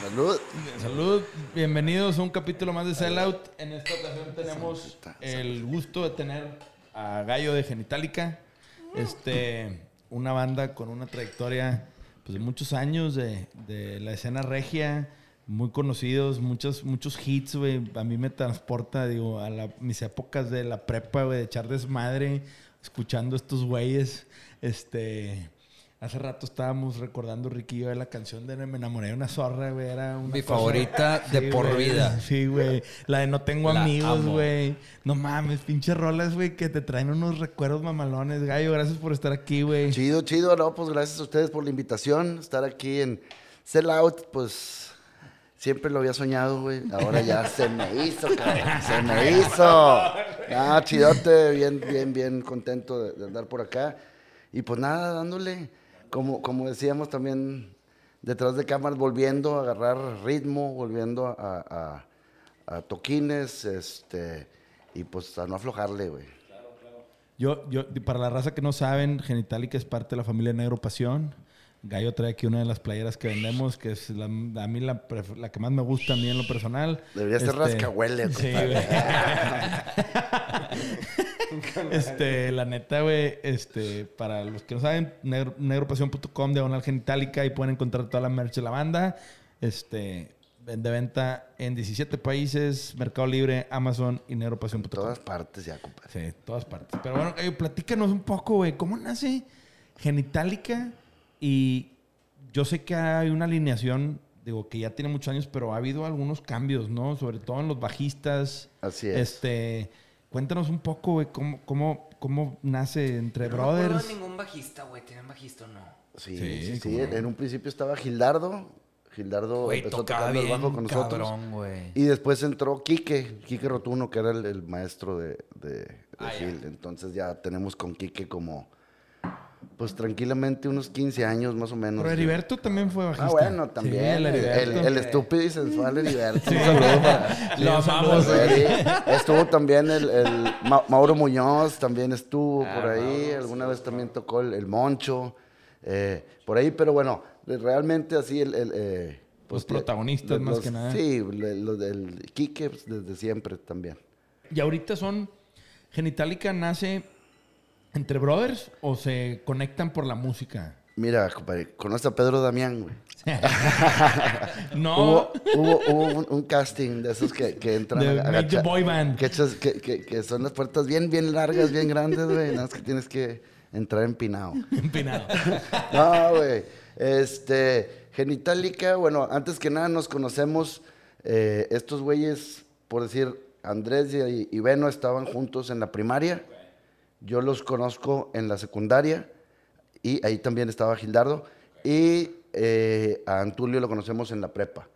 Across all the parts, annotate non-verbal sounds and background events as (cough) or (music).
Salud. Salud, bienvenidos a un capítulo más de Sellout. En esta ocasión tenemos el gusto de tener a Gallo de Genitalica, este, una banda con una trayectoria pues, muchos años de, de la escena regia, muy conocidos, muchos, muchos hits, güey. A mí me transporta, digo, a la- mis épocas de la prepa, güey, de echar desmadre, escuchando estos güeyes, este... Hace rato estábamos recordando, Riquillo, de la canción de Me enamoré de una zorra, güey. Era una Mi cosa- favorita de por güey. vida. Sí, güey. La de No tengo La amigos, amo. güey. No mames, pinches rolas, güey, que te traen unos recuerdos mamalones. Gallo, gracias por estar aquí, güey. Chido, chido, no, pues gracias a ustedes por la invitación, estar aquí en Sell Out, pues siempre lo había soñado, güey. Ahora ya se me hizo, cabrón, se me hizo. Ah, chidote, bien, bien, bien contento de, de andar por acá. Y pues nada, dándole, como, como decíamos también detrás de cámaras, volviendo a agarrar ritmo, volviendo a, a- toquines, este, y pues a no aflojarle, güey. Yo, yo, para la raza que no saben, Genitalica es parte de la familia Negro Pasión. Gallo trae aquí una de las playeras que vendemos, que es la, a mí la, que más me gusta a mí en lo personal. Debería ser Este, rascahuele, Sí, (laughs) este, la neta, güey, este, para los que no saben, negro, negropasión.com, diagonal genitalica, y pueden encontrar toda la merch de la banda. Este, de venta en 17 países, Mercado Libre, Amazon y negropasión.com. todas partes ya, compadre. Sí, todas partes. Pero bueno, Gallo, platícanos un poco, güey, ¿cómo nace Genitalica? Y yo sé que hay una alineación, digo, que ya tiene muchos años, pero ha habido algunos cambios, ¿no? Sobre todo en los bajistas. Así es. Este, cuéntanos un poco, güey, cómo, cómo, cómo nace entre No brothers. de ningún bajista, güey. ¿Tienen bajista o no? Sí, Sí, sí, sí. no. En un principio estaba Gildardo. Gildardo Güey, empezó tocaba tocando el bajo con nosotros. cabrón, güey. Y después entró Quique, Quique Rotuno, que era el, el maestro de, de- de Ah. Gil. Entonces ya tenemos con Quique como, pues tranquilamente unos 15 años más o menos. Pero Heriberto también fue bajista. Ah, bueno, también. Sí, el estúpido y sensual Heriberto. Un saludo para... (laughs) Lo amamos, Sí, estuvo también el, el Ma- Mauro Muñoz, también estuvo Ah, por ahí. Alguna vez también tocó el, el Moncho, eh, por ahí. Pero bueno, realmente así el... el, eh, Los eh, protagonistas, más los- que nada. Sí, los del Quique pues, desde siempre también. Y ahorita son. Genitalica nace entre brothers o se conectan por la música. Mira, compadre, conoce a Pedro Damián, güey. (laughs) No. Hubo, hubo, hubo un, un casting de esos que, que entran De a- Make the Boy Band. Que, echas- que, que- que son las puertas bien, bien largas, bien grandes, güey. Nada más que tienes que entrar empinado. Empinado. (laughs) No, güey. Este, Genitalica, bueno, antes que nada nos conocemos. eh, estos güeyes, por decir, Andrés y, y Beno estaban juntos en la primaria. Yo los conozco en la secundaria. Y ahí también estaba Gildardo. Y eh, a Antulio lo conocemos en la prepa.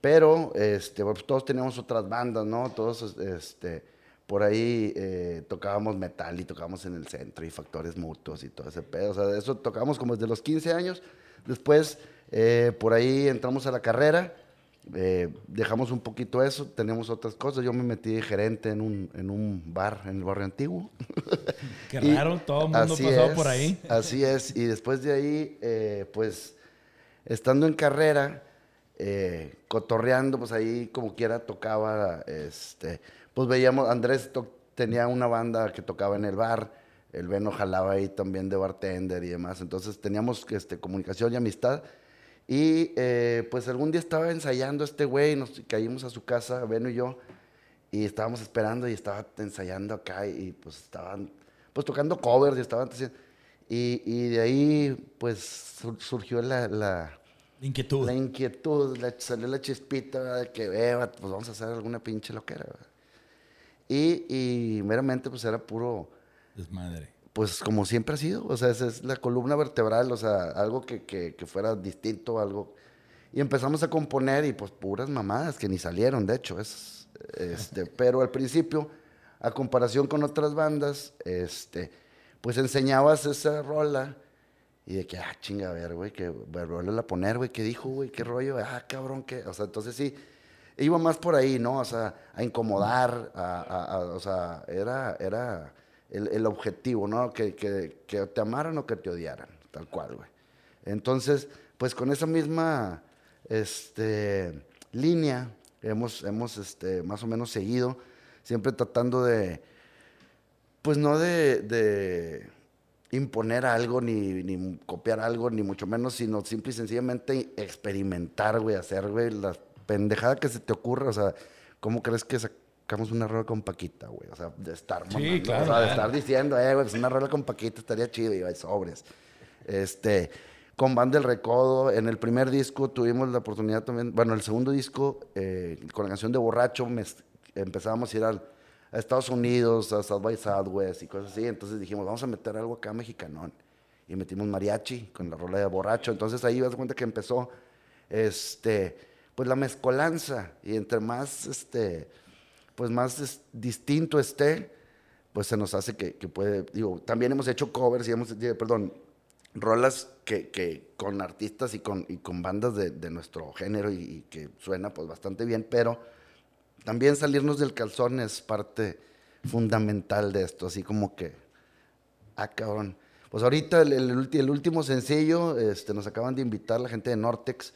Pero este, pues, todos teníamos otras bandas, ¿no? Todos este, por ahí eh, tocábamos metal y tocábamos en el centro y factores mutuos y todo ese pedo. O sea, eso tocábamos como desde los 15 años. Después, eh, por ahí entramos a la carrera, eh, dejamos un poquito eso, teníamos otras cosas. Yo me metí de gerente en un, en un bar en el barrio antiguo. (laughs) Qué Y raro, todo el mundo pasó es, por ahí. (laughs) Así es. Y después de ahí, eh, pues, estando en carrera, eh, cotorreando, pues ahí como quiera tocaba, este, pues veíamos, Andrés tenía una banda que tocaba en el bar, el Beno jalaba ahí también de bartender y demás, entonces teníamos este, comunicación y amistad. Y eh, pues algún día estaba ensayando este güey, nos caímos a su casa, Beno y yo, y estábamos esperando y estaba ensayando acá y pues estaban pues tocando covers y estaban haciendo... Y, y de ahí pues sur- surgió la, la, Inquietud. la inquietud, la- salió la chispita ¿verdad? de que, eh, pues vamos a hacer alguna pinche loquera. ¿verdad? Y, y meramente pues era puro, Desmadre. Pues como siempre ha sido, o sea, esa es la columna vertebral, o sea, algo que, que, que fuera distinto, algo... Y empezamos a componer y pues puras mamadas que ni salieron, de hecho, es, este, (laughs) pero al principio, a comparación con otras bandas, este, pues enseñabas esa rola Y de que, ah, chinga, a ver, güey, que volverla a poner, güey, ¿qué dijo, güey? ¿Qué rollo? Ah, cabrón, ¿qué? O sea, entonces sí, iba más por ahí, ¿no? O sea, a incomodar, a, a- a- o sea, era, era el, el objetivo, ¿no? Que, que, que te amaran o que te odiaran, tal cual, güey. Entonces, pues con esa misma este, línea hemos, hemos este, más o menos seguido, siempre tratando de, pues no de, de imponer algo, ni, ni copiar algo, ni mucho menos, sino simple y sencillamente experimentar, güey, hacer, güey, la pendejada que se te ocurra, o sea, ¿cómo crees que sacamos una rola con Paquita, güey? O sea, de estar mamando, claro. o sea, de estar diciendo, eh, güey, pues una rola con Paquita estaría chido, y hay sobres. Este, con Banda del Recodo, en el primer disco tuvimos la oportunidad también, bueno, el segundo disco, eh, con la canción de Borracho, empezábamos a ir al, a Estados Unidos, a South by Southwest y cosas así, entonces dijimos, vamos a meter algo acá mexicanón. Y metimos mariachi con la rola de Borracho, entonces ahí vas a cuenta que empezó, este, pues la mezcolanza, y entre más, este, pues más distinto esté, pues se nos hace que, que puede, digo, también hemos hecho covers y hemos, eh, perdón, rolas que, que con artistas y con, y con bandas de, de nuestro género y, que suena pues bastante bien, pero también salirnos del calzón es parte fundamental de esto, así como que, ah, cabrón. Pues ahorita el, el último sencillo, este, nos acaban de invitar la gente de Nortex,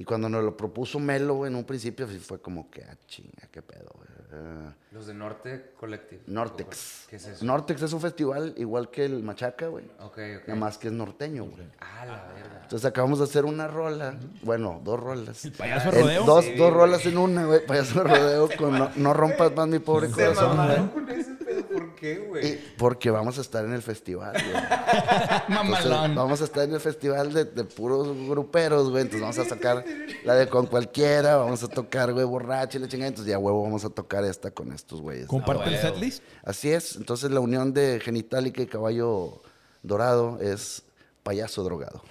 y cuando nos lo propuso Melo, en un principio fue como que, ah, chinga, qué pedo, güey. Ah, Los de Norte Collective. Nortex. ¿Qué es eso? Nortex es un festival igual que el Machaca, güey. Ok, ok. Nada más que es norteño, güey. Ah, la verga. Entonces acabamos de hacer una rola, bueno, dos rolas. El payaso En- rodeo. dos, Sí, dos rolas en una, güey. Payaso de rodeo con no, no rompas más mi pobre Se corazón, mamaron con. ¿Por qué, güey? Y porque vamos a estar en el festival, güey. (laughs) (laughs) Mamalón. vamos a estar en el festival de, de puros gruperos, güey. Entonces vamos a sacar (laughs) la de con cualquiera, vamos a tocar, güey, borracho y la chingada. Entonces ya, huevo, vamos a tocar esta con estos güeyes. Comparte el huevo. setlist. Así es. Entonces la unión de genitálica y caballo dorado es payaso drogado.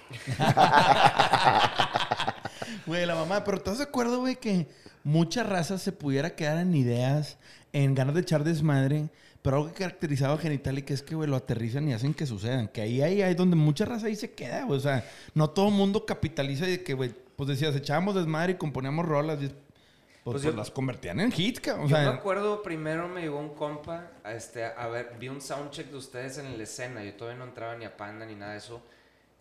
Güey, la mamá, pero ¿estás de acuerdo, güey, que mucha raza se pudiera quedar en ideas, en ganas de echar desmadre? Pero algo que caracterizaba a Genitalica es que, güey, lo aterrizan y hacen que sucedan. Que ahí, ahí, ahí donde mucha raza ahí se queda, güey. O sea, no todo el mundo capitaliza y de que, güey, pues decías, echábamos desmadre y componíamos rolas y pues, Pues pues yo- las convertían en hits, cabrón. O Yo me sea, acuerdo, primero me llegó un compa, a, este, a ver, vi un soundcheck de ustedes en la escena, yo todavía no entraba ni a Panda ni nada de eso,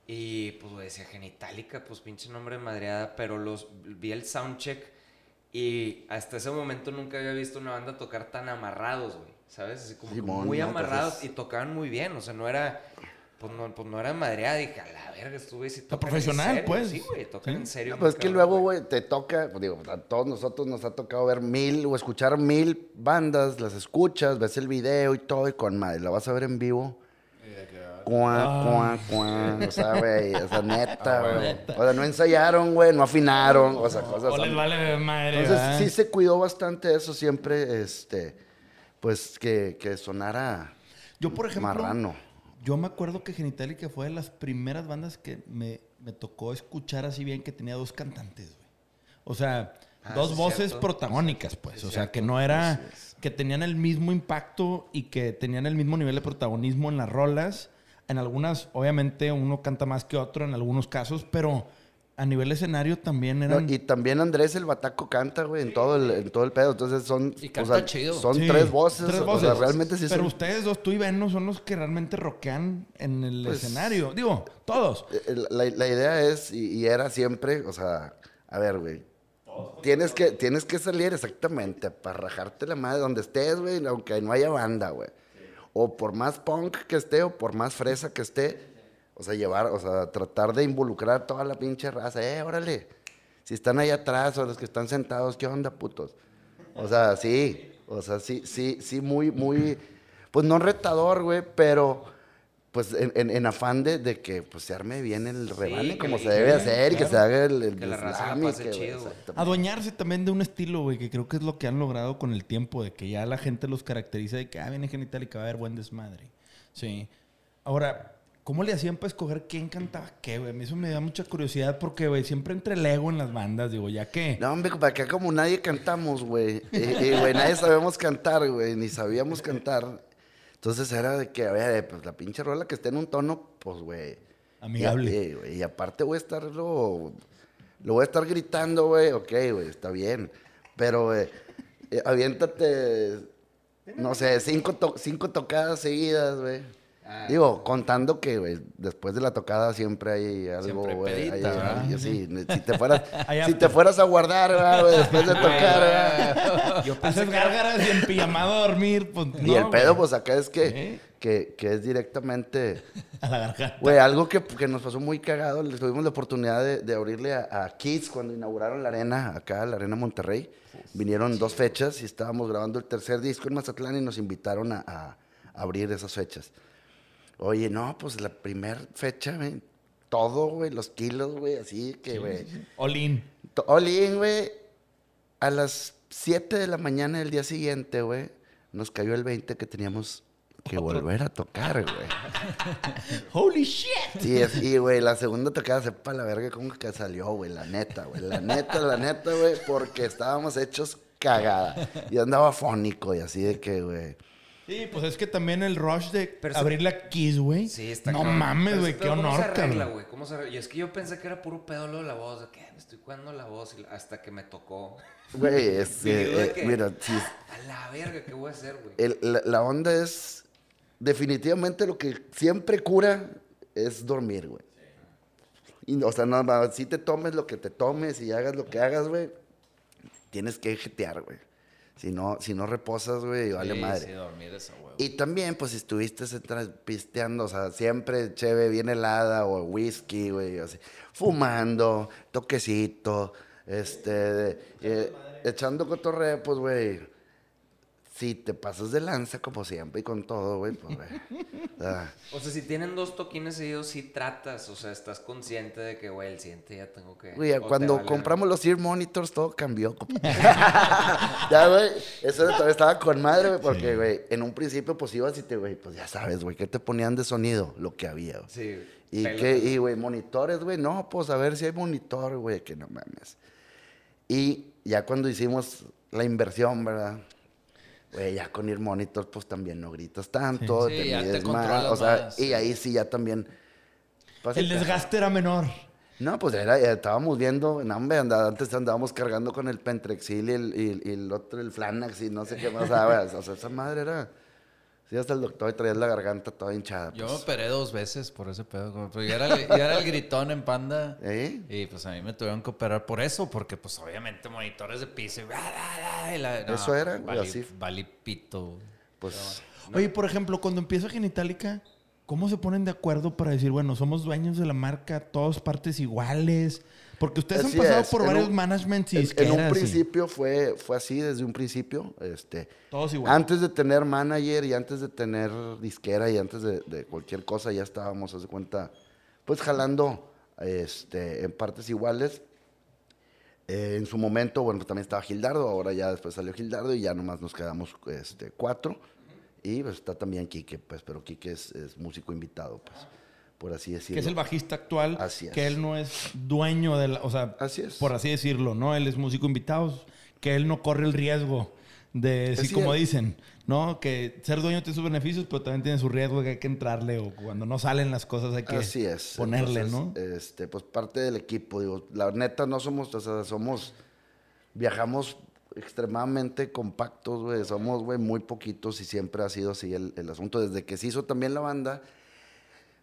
y pues güey, decía Genitalica, pues pinche nombre madreada, pero los, vi el soundcheck y hasta ese momento nunca había visto una banda tocar tan amarrados, güey, ¿sabes? Así como Simón, muy amarrados es- y tocaban muy bien, o sea, no era... Pues no, pues no era madreada, dije, a la verga, estuve si tocan en profesional, serio". pues. Sí, güey, tocan Sí. en serio. No, pues es que luego, güey, te toca, pues digo, a todos nosotros nos ha tocado ver mil o escuchar mil bandas, las escuchas, ves el video y todo, y con madre, la vas a ver en vivo. Cuá, cuá, cuá. O sea, güey, o sea, neta, güey. O sea, no ensayaron, güey, no afinaron, o sea, cosas o les así. vale madre, Entonces, ¿verdad? sí se cuidó bastante eso siempre, este, pues que, que sonara Yo, por ejemplo, marrano. yo me acuerdo que Genitalica fue de las primeras bandas que me, me tocó escuchar así bien que tenía dos cantantes, güey. O sea, Ah, dos voces cierto. protagónicas, pues. O sea, cierto. que no era... Es. Que tenían el mismo impacto y que tenían el mismo nivel de protagonismo en las rolas. En algunas, obviamente, uno canta más que otro en algunos casos, pero a nivel escenario también No, eran... y también Andrés el Bataco canta, güey, en todo el, en todo el pedo. Entonces son, Y o canta sea, chido. son Sí, tres voces. tres O sea, realmente sí Pero son. ustedes dos, tú y Beno, son los que realmente rockean en el Pues- escenario. Digo, todos. Eh, La, la idea es, y, y era siempre, o sea, a ver, güey. Tienes que, tienes que salir exactamente para rajarte la madre donde estés, güey, aunque no haya banda, güey. O por más punk que esté, o por más fresa que esté. O sea, llevar, o sea, tratar de involucrar toda la pinche raza. Eh, órale. Si están ahí atrás o los que están sentados, ¿qué onda, putos? O sea, sí. O sea, sí, sí, sí, muy, muy. Pues no retador, güey, pero pues en, en- en afán de, de que pues, se arme bien el rebane como le- se debe hacer y que claro. se haga el, el Que la raza la slam y pase que, chido, güey. Adueñarse también de un estilo, güey, que creo que es lo que han logrado con el tiempo, de que ya la gente los caracteriza de que, ah, viene genital y que va a haber buen desmadre. Sí. Ahora, ¿cómo le hacían para escoger quién cantaba qué, güey? A mí eso me da mucha curiosidad porque, güey, siempre entre el ego en las bandas, digo, ya que... No, hombre, para acá como nadie cantamos, güey. Y, y, güey, nadie sabemos cantar, güey, ni sabíamos cantar. Entonces era de que, a ver, pues la pinche rola que esté en un tono, pues, güey, Amigable. Y, aparte voy a estarlo... Lo voy a estar gritando, güey. Ok, güey, está bien. Pero, güey, eh, aviéntate, no sé, cinco, to- cinco tocadas seguidas, güey. Ah. Digo, contando que, güey, después de la tocada siempre hay algo, güey. hay- sí, si te fueras, (laughs) si after. te fueras a guardar, ¿verdad, güey, después de (laughs) tocar. Yo pensé Haces gárgaras y en pijamado a dormir, pues Y no, el pedo, güey. pues acá es que, ¿Eh? que, que es directamente, (laughs) A la garganta. güey, algo que, que nos pasó muy cagado. le Tuvimos la oportunidad de, de abrirle a, a Kids cuando inauguraron la arena, acá, la arena Monterrey. Vinieron dos fechas y estábamos grabando el tercer disco en Mazatlán y nos invitaron a, a abrir esas fechas. Oye, no, pues la primera fecha, güey, todo, güey, los kilos, güey, así que, güey. Olin. To- All in, güey. A las 7 de la mañana del día siguiente, güey, nos cayó el 20 que teníamos que volver a tocar, güey. (laughs) Holy shit. Sí, y, güey, la segunda tocada, sepa la verga cómo que salió, güey, la neta, güey. La neta, la neta, güey, porque estábamos hechos cagada. Y andaba fónico y así de que, güey. Sí, pues es que también el rush de Pero se- abrir la Kiss, güey. Sí, está No cabrón. mames, güey, qué pero ¿Cómo se honor, arregla, güey? ¿Cómo se arregla? Y es que yo pensé que era puro pedo lo de la voz. De que me estoy cuidando la voz hasta que me tocó. Güey, (laughs) es, Sí, eh, que- mira, (laughs) sí, A la verga, ¿qué voy a hacer, güey? la, la onda es, definitivamente lo que siempre cura es dormir, güey. Y, o sea, no, no, si te tomes lo que te tomes y hagas lo que hagas, güey, tienes que jetear, güey. Si no, si no reposas, güey, vale Sí, madre. Sí, dormir. Y también, pues, si estuviste pisteando, o sea, siempre cheve bien helada o whisky, güey, así, fumando, toquecito, este, eh, echando cotorreo, pues, güey, si te pasas de lanza, como siempre, y con todo, güey, pues, (laughs) ah, O sea, si tienen dos toquines seguidos, sí tratas. O sea, estás consciente de que, güey, el siguiente ya tengo que. Güey, cuando vale, compramos los ear monitors, todo cambió. (laughs) (laughs) ya, güey, eso todavía estaba con madre, güey, porque, güey, en un principio, pues, ibas y te, güey, pues, ya sabes, güey, ¿qué te ponían de sonido? Lo que había, güey. Sí. Y pelo. que, y güey, monitores, güey, no, pues a ver si hay monitor, güey, que no mames. Y ya cuando hicimos la inversión, ¿verdad? Güey, ya con ir monitor, pues también no gritas tanto, Sí, te ya te mides más, controlas o sea, más, y sí. ahí sí ya también. pues, El sí, desgaste era menor. No, pues era, ya estábamos viendo, no, hombre, andaba- antes andábamos cargando con el Pentrexil y el, y, y el otro, el Flanax y no sé qué más, ¿sabes? (laughs) O sea, esa madre era... Sí, hasta el doctor y traías la garganta toda hinchada. Yo me pues. operé dos veces por ese pedo. Pero yo era, el, yo era el gritón en panda. ¿Eh? Y pues a mí me tuvieron que operar por eso, porque pues obviamente monitores de piso y... bla, bla, bla, y la- no, Eso era, güey, así. valí pito. Pues... Oye, por ejemplo, cuando empieza Genitalica, ¿cómo se ponen de acuerdo para decir, bueno, somos dueños de la marca, todos partes iguales? Porque ustedes Así han pasado es, por en varios un- managements y En, en un principio fue, fue así, desde un principio. Este, Todos iguales. antes de tener manager y antes de tener disquera y antes de, de cualquier cosa, ya estábamos, haz de cuenta, pues jalando este, en partes iguales. Eh, en su momento, bueno, pues también estaba Gildardo, ahora ya después salió Gildardo y ya nomás nos quedamos este, cuatro. Y pues está también Quique, pues, pero Quique es, es músico invitado, pues, por así decirlo. que es el bajista actual, Así es. que él no es dueño de la, o sea, Así es. por así decirlo, ¿no? Él es músico invitado, que él no corre el riesgo de, sí, como dicen, ¿no? Que ser dueño tiene sus beneficios, pero también tiene su riesgo que hay que entrarle o cuando no salen las cosas hay que Así es. ponerle, Entonces, ¿no? Este, pues parte del equipo, digo, la neta no somos, o sea, somos, viajamos extremadamente compactos, güey, somos, güey, muy poquitos y siempre ha sido así el, el asunto. Desde que se hizo también la banda,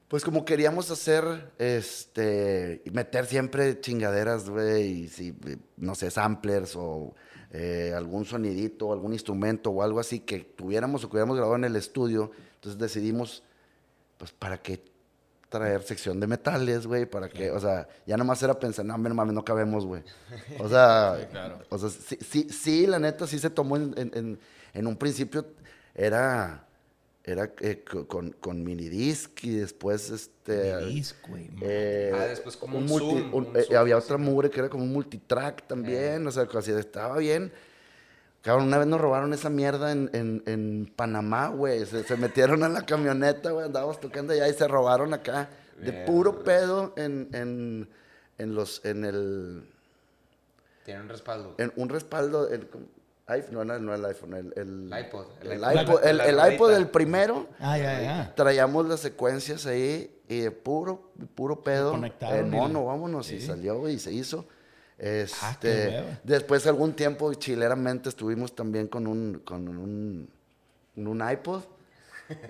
pues como queríamos hacer, este, meter siempre chingaderas, güey, y si, no sé, samplers o eh, algún sonidito, algún instrumento o algo así que tuviéramos o que hubiéramos grabado en el estudio, entonces decidimos, pues, ¿para qué traer sección de metales, güey? ¿Para qué? O sea, ya nomás era pensar, no, no mames, no cabemos, güey. (laughs) O sea, Sí, claro. o sea, sí, sí, sí, la neta, sí se tomó en, en- en- en un principio, era, era eh, co- con, con minidisc y después, este... Disc, güey. eh, Ah, después como un multi- Zoom, un- un eh, Zoom, había sí. otra mugre que era como un multitrack también, o sea, así estaba bien. Cabrón, una vez nos robaron esa mierda en, en, en Panamá, güey. Se, se metieron en la camioneta, güey. Andábamos tocando allá y se robaron acá. De puro pedo en, en, en los, en el, Tiene un respaldo. en un respaldo, no, no, no el iPhone, el, el, El iPod, el el iPod. iPod, el, La el ruedita. iPod del primero. Ah, ya, ya. Traíamos las secuencias ahí y de puro, puro pedo. El y- mono, vámonos, y salió, y se hizo. Este, Ah, qué hueva. después algún tiempo chileramente estuvimos también con un, con un, un iPod.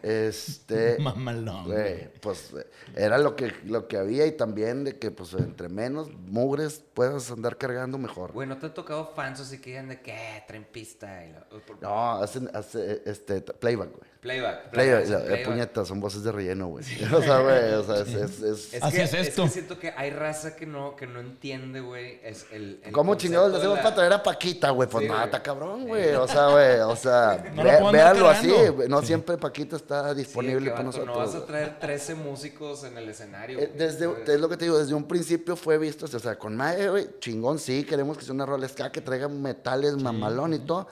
Este, (laughs) Mamalón. güey, pues era lo que, lo que había y también de que pues entre menos mugres puedas andar cargando mejor. Güey, ¿no te ha tocado fans así que digan de que "Eh, traen pista? Y lo- por- No, hacen, hace, este, playback, güey. Playback. Playback, puñetas, son voces de relleno, güey. (laughs) O sea, güey, o sea, es, es- es- Es Así que, es esto. que siento que hay raza que no, que no entiende, güey. Es el, el ¿Cómo chingados le hacemos de para la- traer a Paquita, güey? Pues Sí, está cabrón, güey. O sea, güey, o sea, (laughs) No ve- véanlo así. No siempre Paquita está disponible para nosotros. No vas a traer 13 músicos en el escenario. Eh. Desde, es lo que te digo, desde un principio fue visto, o sea, con Mae, güey, chingón, sí, queremos que sea una rola ska, que traiga metales, mamalón y todo,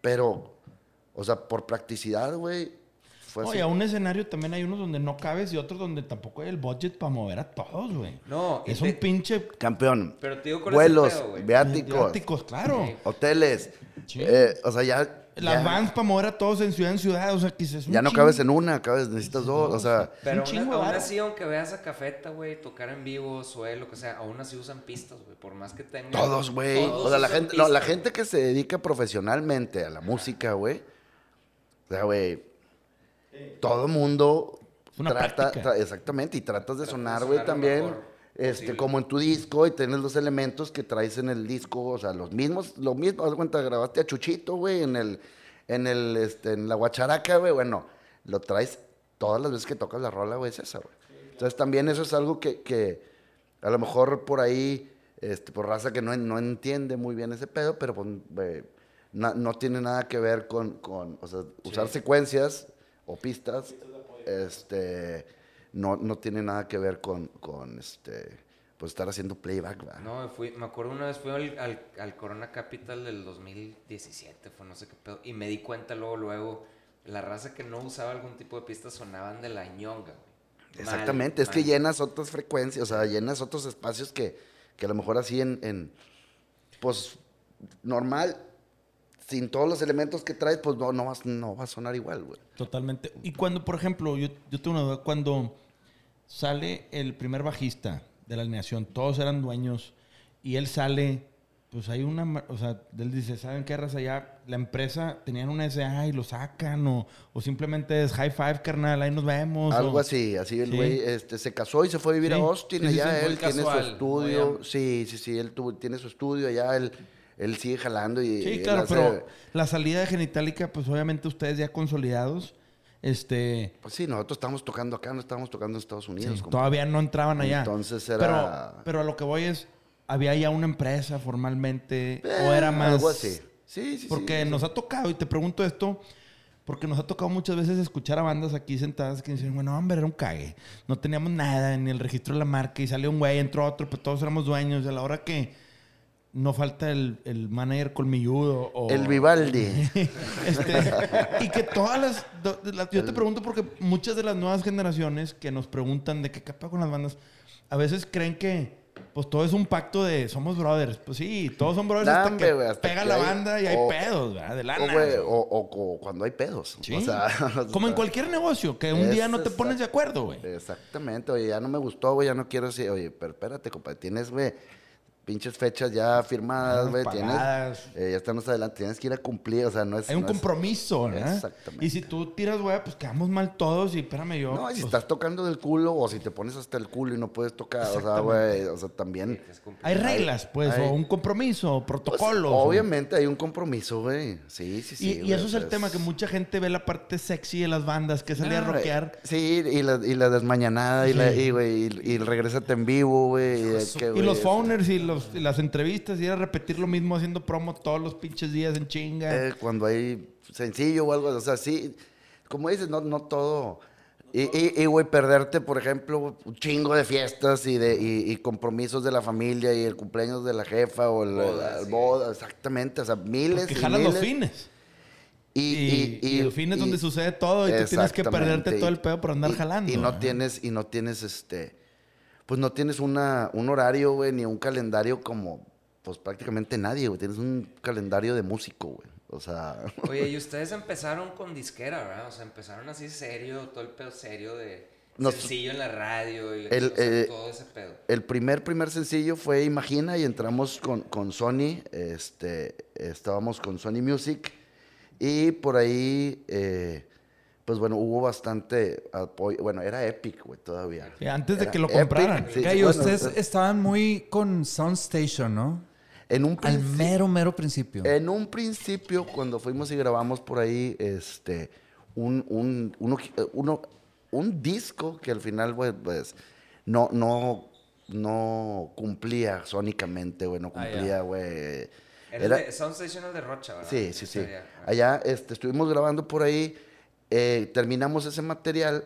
pero, o sea, por practicidad, güey. Oye, a un escenario también hay unos donde no cabes y otros donde tampoco hay el budget para mover a todos, güey. No, Es te- un pinche Campeón. Pero te digo con Vuelos, pedo, güey. viáticos, viáticos, claro. hoteles, Sí. eh, o sea, ya... Las vans para mover a todos en ciudad en ciudad, o sea, un Ya no chingo. cabes en una, cabes, necesitas dos, o sea... Pero un aún, aún así, aunque veas a Cafeta, güey, tocar en vivo, Suel, lo que sea, aún así usan pistas, güey. Por más que tengan. Todos, güey. todos O sea, la gente, no, la pistas, gente que se dedica profesionalmente a la música, güey. O sea, güey. Todo mundo una trata, práctica. tra- exactamente, y tratas de Tratas de sonar, sonar güey, lo también. mejor Este, posible. como en tu disco, y tienes los elementos que traes en el disco, o sea, los mismos, lo mismo, haz de cuenta, grabaste a Chuchito, güey, en el, en el, este, en la guacharaca, güey, bueno, lo traes todas las veces que tocas la rola, güey, es esa, güey. Entonces también eso es algo que, que a lo mejor por ahí, este, por raza que no, en- no entiende muy bien ese pedo, pero pues, güey, no tiene nada que ver con, con o sea, usar secuencias o pistas, este, no, no tiene nada que ver con, con este, pues estar haciendo playback, ¿verdad? No, fui, me acuerdo una vez fui al, al, al Corona Capital del 2017, fue no sé qué pedo, y me di cuenta luego, luego, la raza que no usaba algún tipo de pistas sonaban de la ñonga, güey. Mal, Exactamente, es que llenas otras frecuencias, o sea, llenas otros espacios que, que a lo mejor así en, en, pues, normal, sin todos los elementos que traes, pues no, no, vas, no va a sonar igual, güey. Totalmente. Y cuando, por ejemplo, yo, yo tengo una duda, cuando sale el primer bajista de la alineación, todos eran dueños, y él sale, pues hay una, o sea, él dice, ¿saben qué raza? Ya la empresa tenían una SA y lo sacan, o, o simplemente es high five, carnal, ahí nos vemos. Algo o- así, así el Sí. güey este, se casó y se fue a vivir Sí, a Austin, sí, sí, allá sí, él tiene casual, su estudio, sí, sí, sí, él tuvo- tiene su estudio allá, él, él sigue jalando y... Sí, claro, hace- pero la salida de Genitalica, pues obviamente ustedes ya consolidados, este... Pues sí, nosotros estamos tocando acá, no estábamos tocando en Estados Unidos. Sí, todavía no entraban allá. Entonces era- Pero, pero a lo que voy es, ¿había ya una empresa formalmente? Eh, ¿O era más...? Algo así. Sí, sí, Porque sí. nos ha tocado, y te pregunto esto, porque nos ha tocado muchas veces escuchar a bandas aquí sentadas que dicen, bueno, hombre, era un cague. No teníamos nada en el registro de la marca y salió un güey, entró otro, pero todos éramos dueños. Y a la hora que no falta el, el manager colmilludo o... El Vivaldi. (laughs) Este, y que todas las, Yo te pregunto porque muchas de las nuevas generaciones que nos preguntan de qué capa con las bandas, a veces creen que pues todo es un pacto de somos brothers. Pues sí, todos son brothers Nah, hasta que hasta pega que la hay- banda y hay pedos, ¿verdad? De lana. O, cuando hay pedos. Sí. O sea, (laughs) Como en cualquier negocio, que un día no te pones de acuerdo, güey. Exactamente, oye, ya no me gustó, güey, ya no quiero decir, oye, pero espérate, compadre, tienes, güey, pinches fechas ya firmadas, Ah, güey, tienes, pagadas. eh, ya estamos adelante, tienes que ir a cumplir, o sea, no es... Hay un no es- compromiso, ¿verdad? Exactamente. Y si tú tiras, güey, pues quedamos mal todos y espérame yo. No, y si pues, estás tocando del culo o si te pones hasta el culo y no puedes tocar, o sea, güey, o sea, también... Hay reglas, pues, hay- o un compromiso, pues, protocolos. o- obviamente hay un compromiso, güey. Sí, sí, sí. Y, eso es el tema, que mucha gente ve la parte sexy de las bandas, que salía a No, rockear. Sí, y la, y la desmañanada, y, la, y, güey, y, y el regrésate en vivo, güey. Y, que, Y los phoners y, los, y las entrevistas, y era repetir lo mismo haciendo promo todos los pinches días en chinga. Eh, cuando hay sencillo o algo, o sea, sí, como dices, no, no todo. Y, y, y, güey, perderte, por ejemplo, un chingo de fiestas y, de, y, y compromisos de la familia y el cumpleaños de la jefa o el, Bodas, el sí. boda, exactamente, o sea, miles y jalan los fines. Y, Y, y el fin es y- donde sucede todo y tú tienes que perderte todo y- el pedo por andar y- jalando. Y no tienes, y no tienes este, pues no tienes una, un horario, güey, ni un calendario como, pues prácticamente nadie, güey. Tienes un calendario de músico, güey. O sea, (laughs) Oye, y ustedes empezaron con disquera, ¿verdad? O sea, empezaron así serio, todo el pedo serio de, Nos- sencillo en la radio y El, o sea, eh, todo ese pedo. El primer, primer sencillo fue Imagina y entramos con, con Sony, este, estábamos con Sony Music y por ahí, eh, pues bueno, hubo bastante apoyo, bueno, era Epic, güey, todavía. Sí, antes de Era que lo Epic, compraran. sí, bueno, ustedes eh, estaban muy con Soundstation, ¿no? en un Al mero, mero principio. En un principio, cuando fuimos y grabamos por ahí, este, un, un, uno, uno- un disco que al final, pues, pues, no, no, no cumplía sónicamente, güey, no Ah, cumplía, güey. Era, Era- de Soundstation el de Rocha, ¿verdad? Sí, sí, sí. Allá este, estuvimos grabando por ahí, eh, terminamos ese material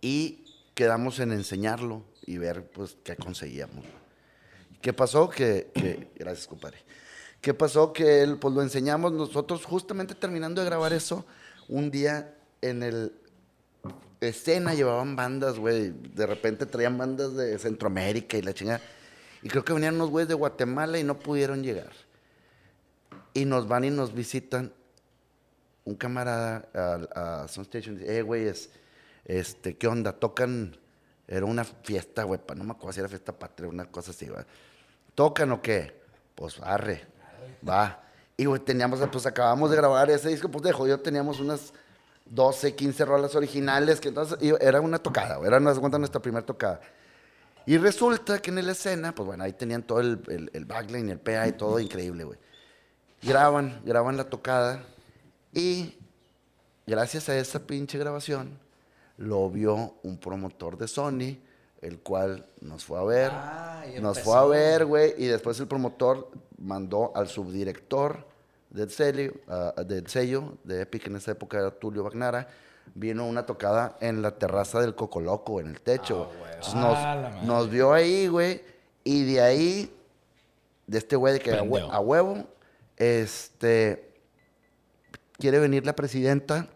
y quedamos en enseñarlo y ver pues qué conseguíamos. ¿Qué pasó? Que, que- gracias, compadre. ¿Qué pasó? Que él, pues lo enseñamos nosotros justamente terminando de grabar eso, un día en el escena llevaban bandas, güey. De repente traían bandas de Centroamérica y la chingada. Y creo que venían unos güeyes de Guatemala y no pudieron llegar. Y nos van y nos visitan un camarada a, a Soundstation. Dice, eh, güey, es, este, ¿qué onda? Tocan, era una fiesta, güey, no me acuerdo si era fiesta patria, una cosa así, güey. ¿Tocan o qué? Pues arre, va. Y, güey, teníamos, pues acabamos de grabar ese disco, pues de jodido teníamos unas 12, 15 rolas originales, que entonces era una tocada, güey, era cuenta nuestra primera tocada. Y resulta que en la escena, pues bueno, ahí tenían todo el, el, el backline, el PA y todo increíble, güey. Graban, graban la tocada y gracias a esa pinche grabación lo vio un promotor de Sony, el cual nos fue a ver, Ah, nos fue a ver, güey, y después el promotor mandó al subdirector del sello, ah, del sello de Epic, en esa época era Tulio Bagnara, vino una tocada en la terraza del Cocoloco, en el techo. güey. Entonces nos, Ah, nos vio ahí, güey, y de ahí, de este güey de que a, hue- a huevo, este, quiere venir la presidenta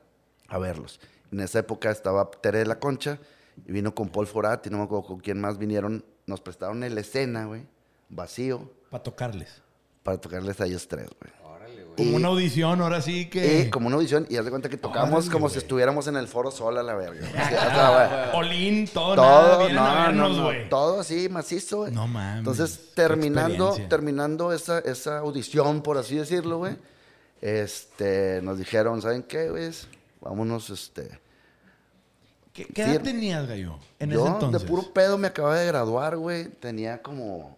a verlos. En esa época estaba Tere de la Concha y vino con Paul Forat y no me acuerdo con quién más vinieron. Nos prestaron el escena, güey, vacío, Para tocarles. para tocarles a ellos tres, güey. Órale, güey. Como Y- una audición, ahora sí que. Y como una audición, y haz de cuenta que tocamos Órale, como si estuviéramos en el foro sola, la verga. güey. O sea, güey, Olín, todo, nada, todo, vienen a no, no, vernos, no, güey. todo así, macizo, güey. No mames, Entonces, terminando, terminando esa, esa audición, por así decirlo, güey, este, nos dijeron, ¿saben qué, güey? Vámonos, este... ¿Qué, qué Sí, edad tenías, Gallo? En yo ese entonces. de puro pedo me acababa de graduar, güey. Tenía como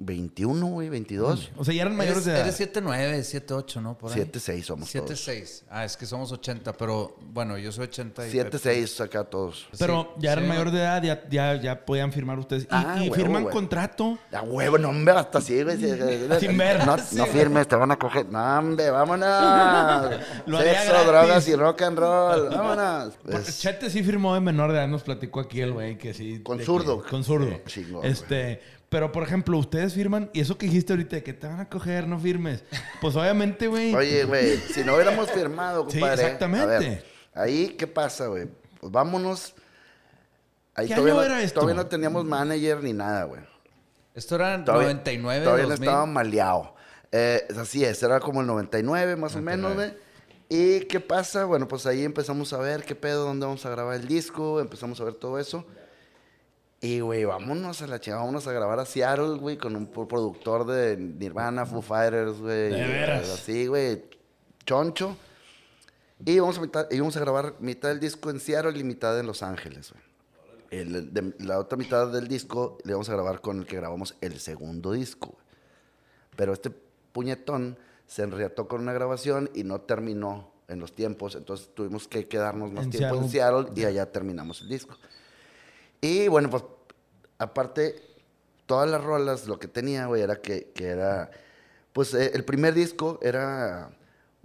21, güey, 22. O sea, ya eran mayores Eres, de edad. eres 7'9, 7'8, ¿no? Por ahí. 7'6 somos todos. 7'6. Ah, es que somos 80, pero bueno, yo soy 80 y... 7'6 acá todos. Pero Sí, ya eran sí. mayores de edad, ya, ya, ya podían firmar ustedes. Y, Ah, y huevo, firman güey. contrato. A huevo, no, hombre, hasta así, güey. si- Sin ver. No, Sí, no firmes, te van a coger. No, hombre, vámonos. (laughs) Lo Sexo, drogas y rock and roll. Vámonos. Pues, Chete sí firmó de menor de edad, nos platicó aquí el güey que sí. Con zurdo. que- con zurdo. Sí, chingón, Este, pero por ejemplo, ustedes firman, y eso que dijiste ahorita de que te van a coger, no firmes. Pues obviamente, güey. Oye, güey, si no hubiéramos firmado, Sí, compadre. exactamente. A ver, ahí, ¿qué pasa, güey? Pues vámonos. Ahí ¿Qué todavía, año no, era esto? todavía no teníamos manager ni nada, güey. Esto era Todavía- 99, Todavía no 2000. estaba maleado. Eh, así es, era como el 99 más o menos, güey. ¿Y qué pasa? Bueno, pues ahí empezamos a ver qué pedo, dónde vamos a grabar el disco, empezamos a ver todo eso. Y, güey, vámonos a la chingada, vámonos a grabar a Seattle, güey, con un pro- productor de Nirvana, Foo Fighters, güey. ¿De veras? Así, güey, choncho. Y vamos a mitad- íbamos a grabar mitad del disco en Seattle y mitad en Los Ángeles, güey. El- de- la otra mitad del disco le vamos a grabar con el que grabamos el segundo disco. güey. Pero este puñetón se enriató con una grabación y no terminó en los tiempos. Entonces tuvimos que quedarnos más En tiempo en. Seattle y allá terminamos el disco. Y bueno, pues aparte, todas las rolas, lo que tenía, güey, era que, que era. Pues eh, el primer disco era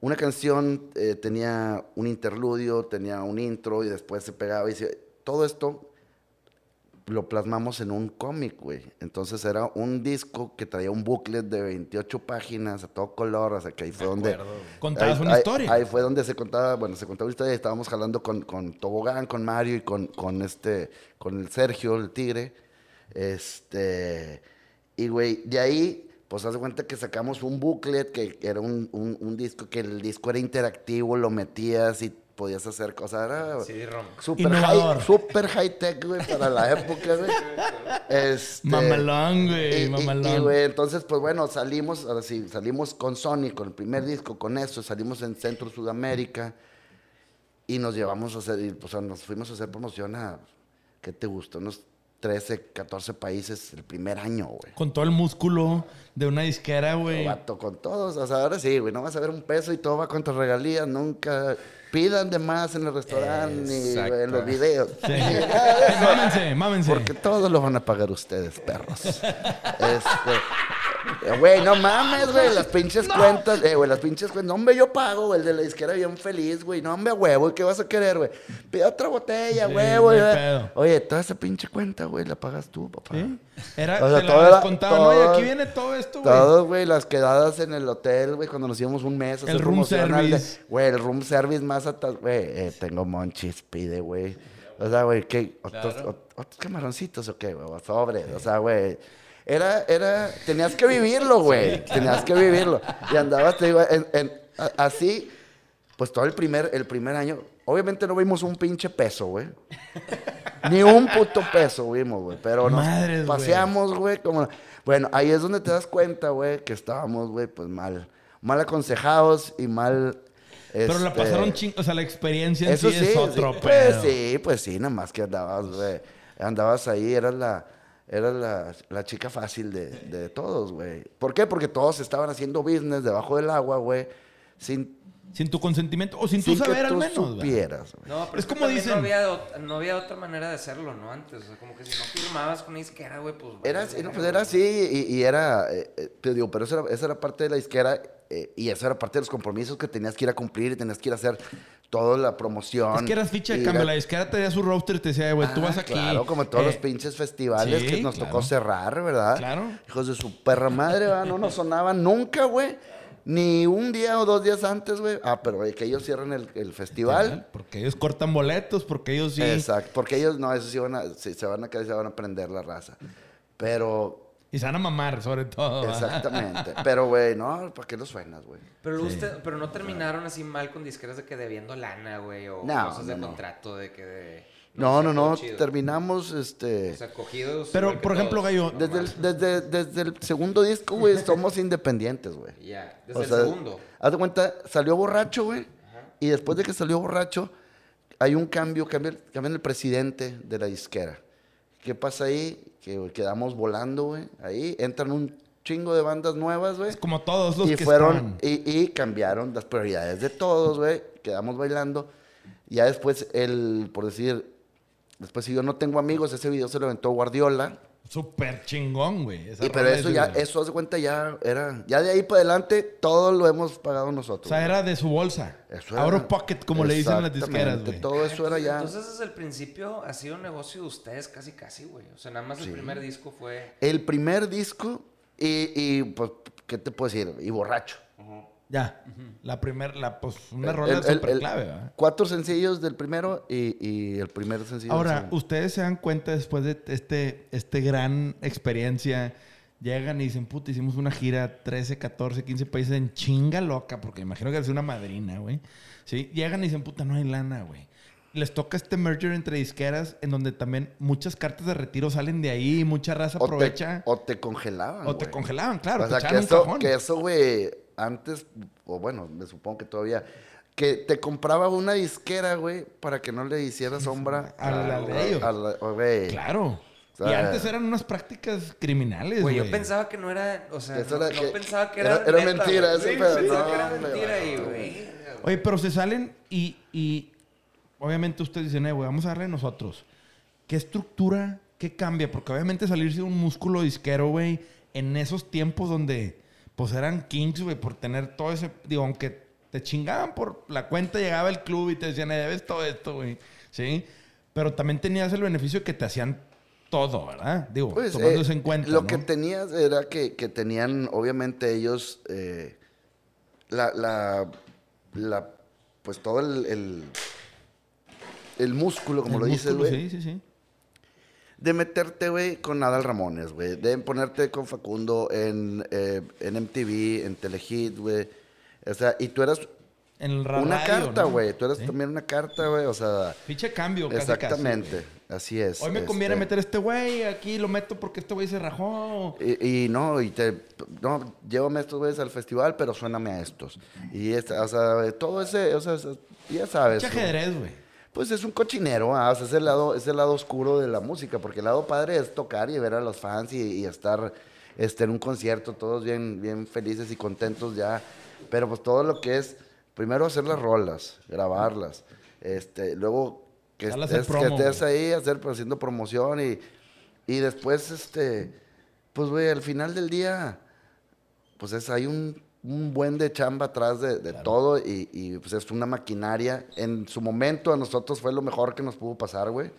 una canción, eh, tenía un interludio, tenía un intro y después se pegaba y se- todo esto lo plasmamos en un cómic, güey. Entonces era un disco que traía un booklet de 28 páginas a todo color, o sea que ahí fue donde... Contabas ahí- una ahí- historia. Ahí fue donde se contaba, bueno, se contaba una historia y estábamos jalando con, con Tobogán, con Mario y con, con este, con el Sergio, el tigre. Este, y güey, de ahí, pues haz de cuenta que sacamos un booklet que era un, un- un disco, que el disco era interactivo, lo metías y podías hacer cosas. Era CD-ROM. super high, super high tech, güey, para la época, güey. Este, Mamalón, y- güey, y- y, mamalón. güey, entonces, pues bueno, salimos, ahora sí, salimos con Sony, con el primer disco, con eso, salimos en Centro Sudamérica y nos llevamos a hacer, y, pues, nos fuimos a hacer promoción a, ¿qué te gusta? Unos 13, 14 países el primer año, güey. Con todo el músculo de una disquera, güey. Vato, con todos, o sea, ahora sí, güey, no vas a ver un peso y todo va contra regalías, nunca pidan de más en el restaurante ni Exacto. en los videos. (laughs) Sí. Mámense, mámense. Porque todos lo van a pagar ustedes, perros. (laughs) Este. Eh, Güey, no (laughs) mames, güey, las pinches cuentas, eh, güey, las pinches cuentas. No, hombre, yo pago, güey, el de la disquera bien feliz, güey. No, hombre, huevo, ¿y ¿qué vas a querer, güey? Pide otra botella, Sí, güey. pedo. Oye, toda esa pinche cuenta, güey, la pagas tú, papá. ¿Sí? Era, O sea, te la todo ¿no? Y aquí viene todo esto, güey. Todos, güey, las quedadas en el hotel, güey, cuando nos íbamos un mes. a El room de- service. Güey, el room service más atrás, güey, eh, tengo monchis, pide, güey. O sea, güey, ¿qué? ¿Otros, Claro. otros camaroncitos o qué, güey? Sobre, o sea, güey. Era, era, tenías que vivirlo, güey. Tenías que vivirlo. Y andabas, te digo, en, en- así, pues todo el primer, el primer año. Obviamente no vimos un pinche peso, güey. Ni un puto peso vimos, güey. Pero nos Madres, güey. paseamos, güey, como... Bueno, ahí es donde te das cuenta, güey, que estábamos, güey, pues mal. Mal aconsejados y mal... Pero la este, pasaron ching... O sea, la experiencia en Eso sí, sí, es otro sí, pues sí, pues sí, nada más que andabas, güey. Andabas ahí, eras la... Eras la, la chica fácil de, de todos, güey. ¿Por qué? Porque todos estaban haciendo business debajo del agua, güey. Sin, Sin tu consentimiento o sin, sin tú saber que al tú menos. güey. supieras. No, pero Es como dicen. No había, no había otra manera de hacerlo, ¿no? Antes. O sea, como que si no firmabas con una disquera, güey, pues. Era, así, no, pues era así y, y era, eh, eh, te digo, pero eso era, esa era parte de la disquera eh, y eso era parte de los compromisos que tenías que ir a cumplir y tenías que ir a hacer toda la promoción. Es que eras ficha de era- La disquera te su roster y te decía, güey, tú Ah, vas aquí. Claro, como todos eh, los pinches festivales sí, que nos claro. tocó cerrar, ¿verdad? Claro. Hijos de su perra madre, ¿verdad? No nos sonaban nunca, güey. Ni un día o dos días antes, güey. Ah, pero güey, que ellos cierran el, el festival. Porque ellos cortan boletos, porque ellos sí. Exacto. Porque ellos, no, eso sí van a, sí, se van a quedar, se van a prender la raza. Pero, Y se van a mamar, sobre todo. exactamente. pero, güey, no, ¿para qué lo suenas, güey? Pero, usted, pero no terminaron así mal con disqueras de que debiendo lana, güey, o No, cosas de no, no. contrato de que de... No, no, no. chido. Terminamos, este... O sea, cogidos. Pero, por ejemplo, todos, Gallo, Desde el, desde, desde el segundo disco, güey, somos independientes, güey. Ya, desde O el sea, segundo. Haz de cuenta, salió borracho, güey. Y después de que salió borracho, hay un cambio, cambia, cambian el presidente de la disquera. ¿Qué pasa ahí? Que quedamos volando, güey. Ahí entran un chingo de bandas nuevas, güey. Es como todos los Y que fueron, estaban. y, y cambiaron las prioridades de todos, güey. Quedamos bailando. Ya después, el, por decir, después si yo no tengo amigos, ese video se lo aventó Guardiola. Súper chingón, güey. Y pero eso es ya, eso haz de cuenta ya era, ya de ahí para adelante, todo lo hemos pagado O out sea, era de su bolsa. Eso era- Out of pocket, como le dicen las disqueras, güey. Todo eso era ya. Entonces, desde el principio ha sido un negocio de ustedes casi, casi, güey. O sea, nada más el primer disco fue... El primer disco y, y, pues, ¿qué te puedo decir? Y borracho. Ya. La primera, la, pues, una El- rola súper clave, ¿verdad? Cuatro sencillos del primero y, y el primer sencillo. Ahora, ustedes se dan cuenta después de este, este gran experiencia, llegan y dicen, puta, hicimos una gira 13, 14, 15 países en chinga loca, porque imagino que es una madrina, güey. ¿Sí? Llegan y dicen, puta, no hay lana, güey. Les toca este merger entre disqueras en donde también muchas cartas de retiro salen de ahí, mucha raza o, aprovecha. te, o te congelaban. O te congelaban, claro. o sea, que eso, que eso, güey, antes, o bueno, me supongo que todavía, que te compraba una disquera, güey, para que no le hiciera sombra A la de ellos. a la- güey. Claro. O sea, y antes eran unas prácticas criminales, Güey, güey. yo pensaba que no era... O sea, Eso no, era no que- pensaba que era- era... era neta, mentira ese Sí, pedo. pensaba No, que era hombre, mentira güey, y, no. güey... Oye, pero se salen y, y obviamente ustedes dicen, eh, güey, vamos a darle nosotros. ¿Qué estructura, qué cambia? Porque obviamente salirse de un músculo disquero, güey, en esos tiempos donde pues eran kings, güey, por tener todo ese, digo, aunque te chingaban por la cuenta, llegaba el club y te decían, eh, debes todo esto, güey, ¿sí? Pero también tenías el beneficio de que te hacían todo, ¿verdad? Digo, Pues, tomando eh, en cuenta, Lo ¿no? que tenías era que, que tenían, obviamente, ellos eh, la, la, la- pues todo el, el, el músculo, como El lo dices, músculo, güey, Sí, sí, sí. De meterte, güey, con Adal Ramones, güey, de ponerte con Facundo en, eh, en MTV, en Telehit, güey. O sea, y tú eras en el ra- Una radio, carta, ¿no? güey. Tú eres Sí. también una carta, güey. O sea, Pinche cambio, casi, exactamente. casi, Así es. Hoy me conviene este, meter este güey, aquí lo meto porque este güey se rajó. Y, y no, y te, no, llévame a estos güeyes al festival, pero suéname a estos. Y esta, o sea, todo ese, o sea, ya sabes. Güey. ajedrez, güey. Pues es un cochinero, ah, o sea, es el, lado, es el lado oscuro de la música, porque el lado padre es tocar y ver a los fans y, y estar este, en un concierto, todos bien, bien felices y contentos ya. Pero pues todo lo que es, primero hacer las rolas, grabarlas, este, luego que estés, que promo, estés güey. ahí hacer, pues, haciendo promoción y, y después, este, pues güey, al final del día, pues es, hay un, un buen de chamba atrás de, de todo y, y, pues es una maquinaria. En su momento a nosotros fue lo mejor que nos pudo pasar, güey.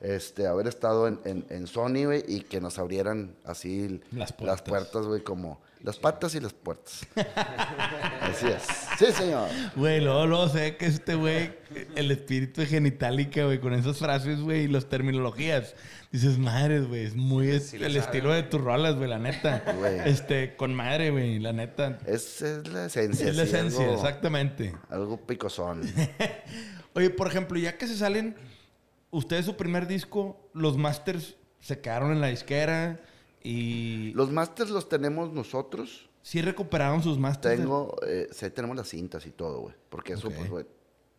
Este, haber estado en, en, en Sony, güey, y que nos abrieran así Las puertas, güey, como las patas y las puertas. (laughs) así es. Sí, señor. Güey, luego, luego sé que este güey, el espíritu de genitálica, güey, con esas frases, güey, y las terminologías. Dices, madre, güey, es muy Sí el estilo de tus rolas, güey, la neta. (laughs) Güey. Este, con madre, güey, la neta. Es, es la esencia. Es la sí, esencia, algo- exactamente. Algo picosón. (laughs) Oye, por ejemplo, ya que se salen, ustedes su primer disco, los masters se quedaron en la disquera y Los masters los tenemos nosotros. sí recuperaron sus masters. Tengo, eh, sí, tenemos las cintas y todo, güey. Porque eso, pues, güey,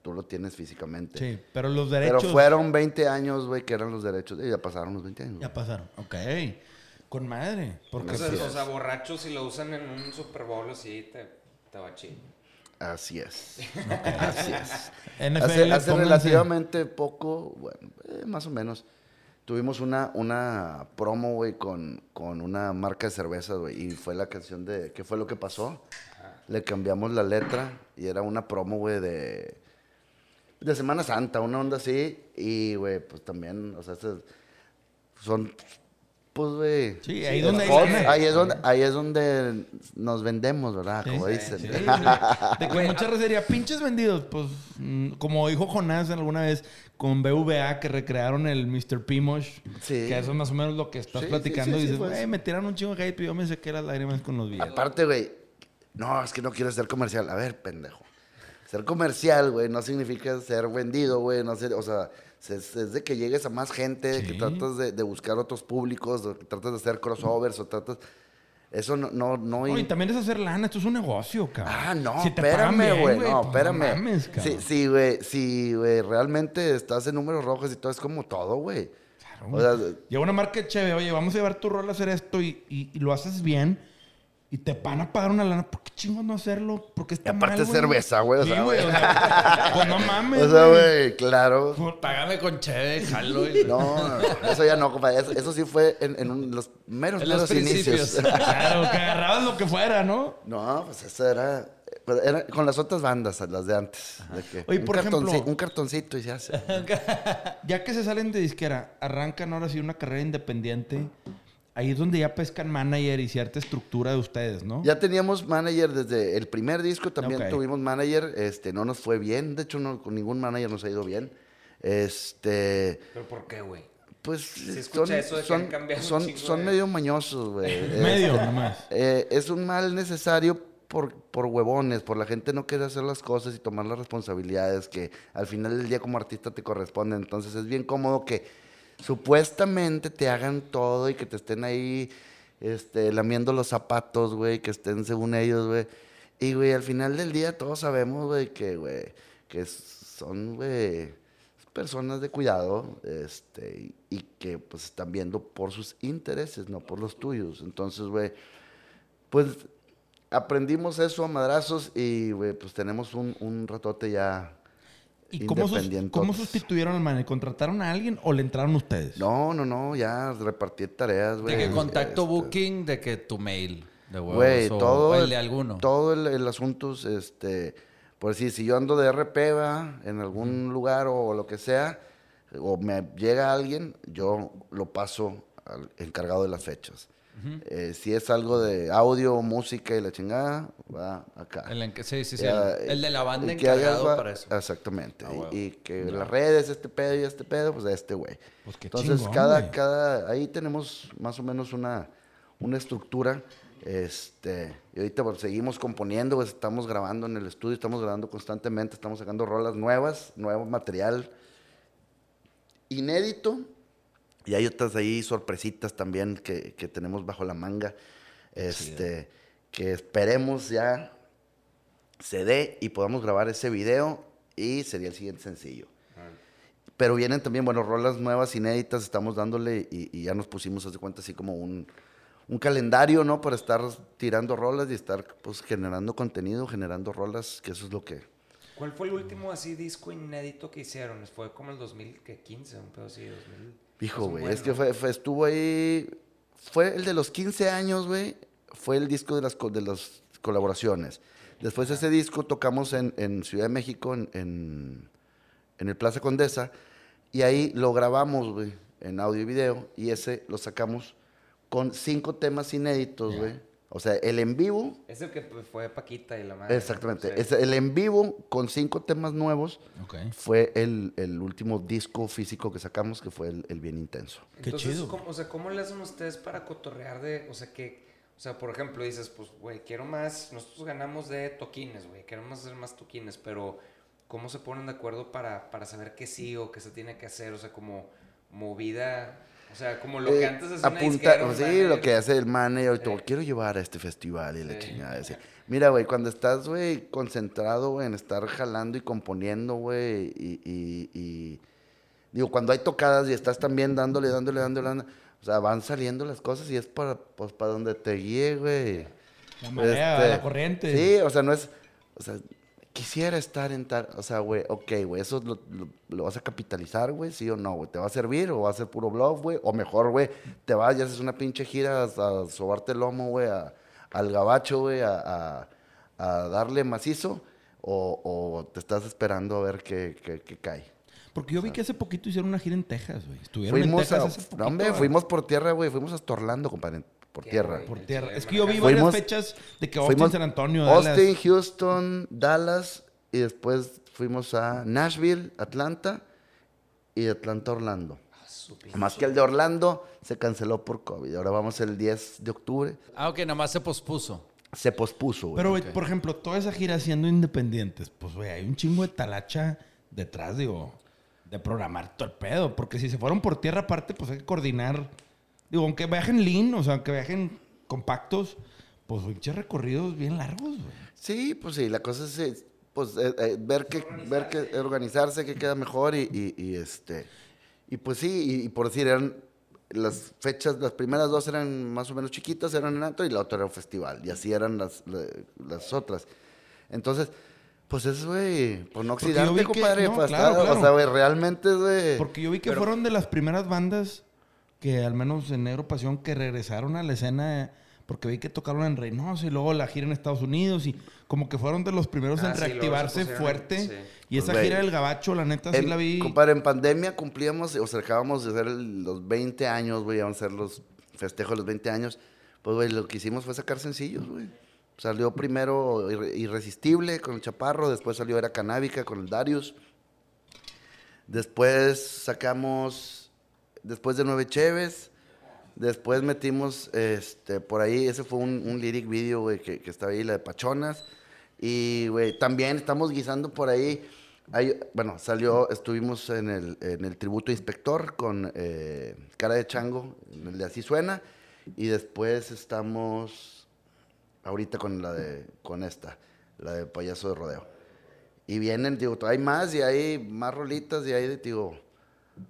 tú lo tienes físicamente. Sí, pero los Pero derechos fueron 20 años, güey, que eran los derechos. Y ya pasaron los 20 años. ya pasaron. Ok. Con madre. Porque O sea, Así o sea, borrachos si lo usan en un Super Bowl así, te, te va chido. Así es. (laughs) Así es. NFL, hace relativamente poco, bueno, eh, más o menos, tuvimos una, una promo, güey, con, con una marca de cervezas, güey. Y fue la canción de ¿Qué fue lo que pasó? Le cambiamos la letra y era una promo, güey, de, de Semana Santa, una onda así. Y, güey, pues también, o sea, son, pues, güey. Sí, ahí donde hay spots, lana. ahí es donde, ahí es donde nos vendemos, ¿verdad? Sí, Como sí, dicen. sí. (laughs) De que mucha racería, pinches vendidos, pues, mm, como dijo Jonás alguna vez con BVA que recrearon el Mr. Pimosh, Sí. que eso es más o menos lo que estás platicando sí, y sí, dices, pues. güey, me tiraron un chingo de hate, pero yo me saqué las lágrimas con los billetes. Aparte, güey, no, es que no quiero ser comercial. A ver, pendejo. Ser comercial, güey, no significa ser vendido, güey. No sé, o sea, es, es de que llegues a más gente, de que Sí. tratas de, de buscar otros públicos, de que tratas de hacer crossovers o tratas... Eso no, no, no... No, y también es hacer lana, esto es un negocio, cabrón. Ah, no, Si espérame, güey. No, pues, espérame. mames, sí, sí, güey. Sí, güey. Realmente estás en números rojos y todo es como todo, güey. Claro, O sea, Llega una marca chévere, oye, vamos a llevar tu rol a hacer esto y, y- y lo haces bien y te van a pagar una lana. ¿Por qué chingos no hacerlo? Porque está Y aparte mal, es cerveza, güey, o Sí, sea, güey. güey. o sea, pues no (laughs) mames, o sea, güey. güey, claro. Págame con cheve, jalo. y- No, no, no, eso ya no, compadre. Eso, eso sí fue en, en un- los meros, En los inicios. principios. (laughs) Claro, que agarrabas lo que fuera, ¿no? No, pues eso era, pero era con las otras bandas, las de antes. de que Oye, un por ejemplo- un cartoncito y se hace. (laughs) Ya que se salen de disquera, arrancan ahora sí una carrera independiente. Ahí es donde ya pescan manager y cierta estructura de ustedes, ¿no? Ya teníamos manager desde el primer disco, también tuvimos manager, este, no nos fue bien, de hecho no, con ningún manager nos ha ido bien. Este, ¿Pero por qué, güey? pues Sí, son, eso de que han son, son, chingo son medio mañosos, güey. (laughs) Medio, Este, nomás. Eh, es un mal necesario por, por huevones, por la gente no quiere hacer las cosas y tomar las responsabilidades que al final del día como artista te corresponden. Entonces es bien cómodo que supuestamente te hagan todo y que te estén ahí este, lamiendo los zapatos, güey, que estén según ellos, güey. Y, güey, al final del día todos sabemos, güey, que, güey, que son, güey, personas de cuidado, este, y, que, pues, están viendo por sus intereses, no por los tuyos. Entonces, güey, pues, aprendimos eso a madrazos y, güey, pues, tenemos un, un ratote ya ¿Y cómo, sus- cómo sustituyeron al manager? ¿Contrataron a alguien o le entraron ustedes? No, no, no, ya repartí tareas, güey. De que contacto Este, booking, de que tu mail de huevos Güey, o- todo o el de alguno. Todo el, el asunto, es, este, por decir, si yo ando de RP, va, en algún lugar o lo que sea, o me llega alguien, yo lo paso al encargado de las fechas. Eh, si es algo de audio, música y la chingada, va acá. El, sí, sí, sí. Ya, el, el de la banda encargado va- para eso. Exactamente. Ah, Y- que las redes, este pedo y este pedo, pues a este güey. Pues Entonces, chingón, cada, cada, ahí tenemos más o menos una, una estructura Este, y ahorita pues, seguimos componiendo, pues, estamos grabando en el estudio, estamos grabando constantemente, estamos sacando rolas nuevas, nuevo material inédito. Y hay otras ahí sorpresitas también que, que tenemos bajo la manga. Este, que esperemos ya se dé y podamos grabar ese video y sería el siguiente sencillo. Pero vienen también, bueno, rolas nuevas, inéditas, estamos dándole y, y ya nos pusimos, haz de cuenta, así como un, un calendario, ¿no? Para estar tirando rolas y estar, pues, generando contenido, generando rolas, que eso es lo que... ¿Cuál fue el último así disco inédito que hicieron? Fue como el 2015, un pedo así, 2000. Hijo, un güey, es que fue, fue- estuvo ahí, fue el de los 15 años, güey, fue el disco de las, de las colaboraciones. Después ese disco tocamos en, en Ciudad de México, en, en, en el Plaza Condesa, y ahí lo grabamos, güey, en audio y video, y ese lo sacamos con cinco temas inéditos, güey. O sea, el en vivo, Es el que pues, fue Paquita y la madre. ¿no? exactamente, Sí. es el en vivo con cinco temas nuevos Ok. fue el, el último disco físico que sacamos, que fue el, el Bien Intenso. Qué Entonces, chido, ¿cómo, o sea, ¿cómo le hacen ustedes para cotorrear de, o sea, que, o sea, por ejemplo, dices, pues, güey, quiero más, nosotros ganamos de toquines, güey, queremos hacer más toquines, pero ¿cómo se ponen de acuerdo para, para saber qué sí o qué se tiene que hacer? O sea, como movida, o sea, como lo que Eh, antes hacía una apunta, sí, manager. lo que hace el manager, y todo, Sí. quiero llevar a este festival y la Sí. chingada. así. Mira, güey, cuando estás, güey, concentrado, güey, en estar jalando y componiendo, güey, y, y- y- digo, cuando hay tocadas y estás también dándole, dándole, dándole, dándole, o sea, van saliendo las cosas y es para, pues, para donde te guíe, güey. La marea, Este, la corriente. Sí, o sea, no es, o sea, quisiera estar en tal, o sea, güey, ok, güey, eso lo, lo- lo vas a capitalizar, güey, sí o no, güey, te va a servir o va a ser puro bluff, güey, o mejor, güey, te vas y haces una pinche gira a, a sobarte el lomo, güey, a- al gabacho, güey, a, a- a darle macizo, o, o te estás esperando a ver qué, qué- qué cae. Porque yo vi que hace poquito hicieron una gira en Texas, güey. Estuvieron en Fuimos Texas a, hace poquito. no, hombre, fuimos por tierra, güey, fuimos hasta Orlando, compadre, por tierra. Por tierra. Es que yo vi manejando. varias Fuimos- fechas de que Austin, Fuimos San Antonio, Dallas. Austin, Houston, Dallas y después fuimos a Nashville, Atlanta y Atlanta Orlando. Ah, Más que el de Orlando se canceló por COVID. Ahora vamos el 10 de octubre. Ah, ok, nada más se pospuso. Se pospuso, güey. Pero, güey, por ejemplo, toda esa gira siendo independientes, pues, güey, hay un chingo de talacha detrás, digo, de programar todo el pedo. Porque si se fueron por tierra aparte, pues hay que coordinar. Digo, aunque viajen lean, o sea, aunque viajen compactos, pues, pinches recorridos bien largos, güey. Sí, pues sí, la cosa es pues, eh, eh, ver que ver que organizarse, que queda mejor y, y- y, este y pues sí, y, y por decir eran las fechas, las primeras dos eran más o menos chiquitas, eran en Antro y la otra era un festival y así eran las, la- las otras. Entonces, pues es güey, por no oxidarte, que- compadre, no, para claro, estar- claro. o sea, güey, realmente, güey. Porque yo vi que fueron de las primeras bandas que, al menos en Negro Pasión, que regresaron a la escena. Porque vi que tocaron en Reynosa y luego la gira en Estados Unidos y como que fueron de los primeros Ah, en sí, reactivarse fuerte. sí. Y Pues, esa gira del Gabacho, la neta, sí la vi. Compadre, en pandemia cumplíamos, o sea, acabamos de hacer los 20 años, güey, iban a ser los festejos de los 20 años. Pues, güey, lo que hicimos fue sacar sencillos, güey. Salió primero Irre- Irresistible con el Chaparro, después salió Era Canábica con el Darius. Después sacamos, después de Nueve Cheves, después metimos, este, por ahí, ese fue un, lyric video, güey, que, estaba ahí, la de Pachonas. Y, güey, también estamos guisando por ahí. Hay- bueno, salió, estuvimos en el, tributo inspector con eh, Cara de Chango, el de Así Suena. Y después estamos ahorita con la de, con esta, la de Payaso de Rodeo. Y vienen, digo, hay más y hay más rolitas y hay, digo,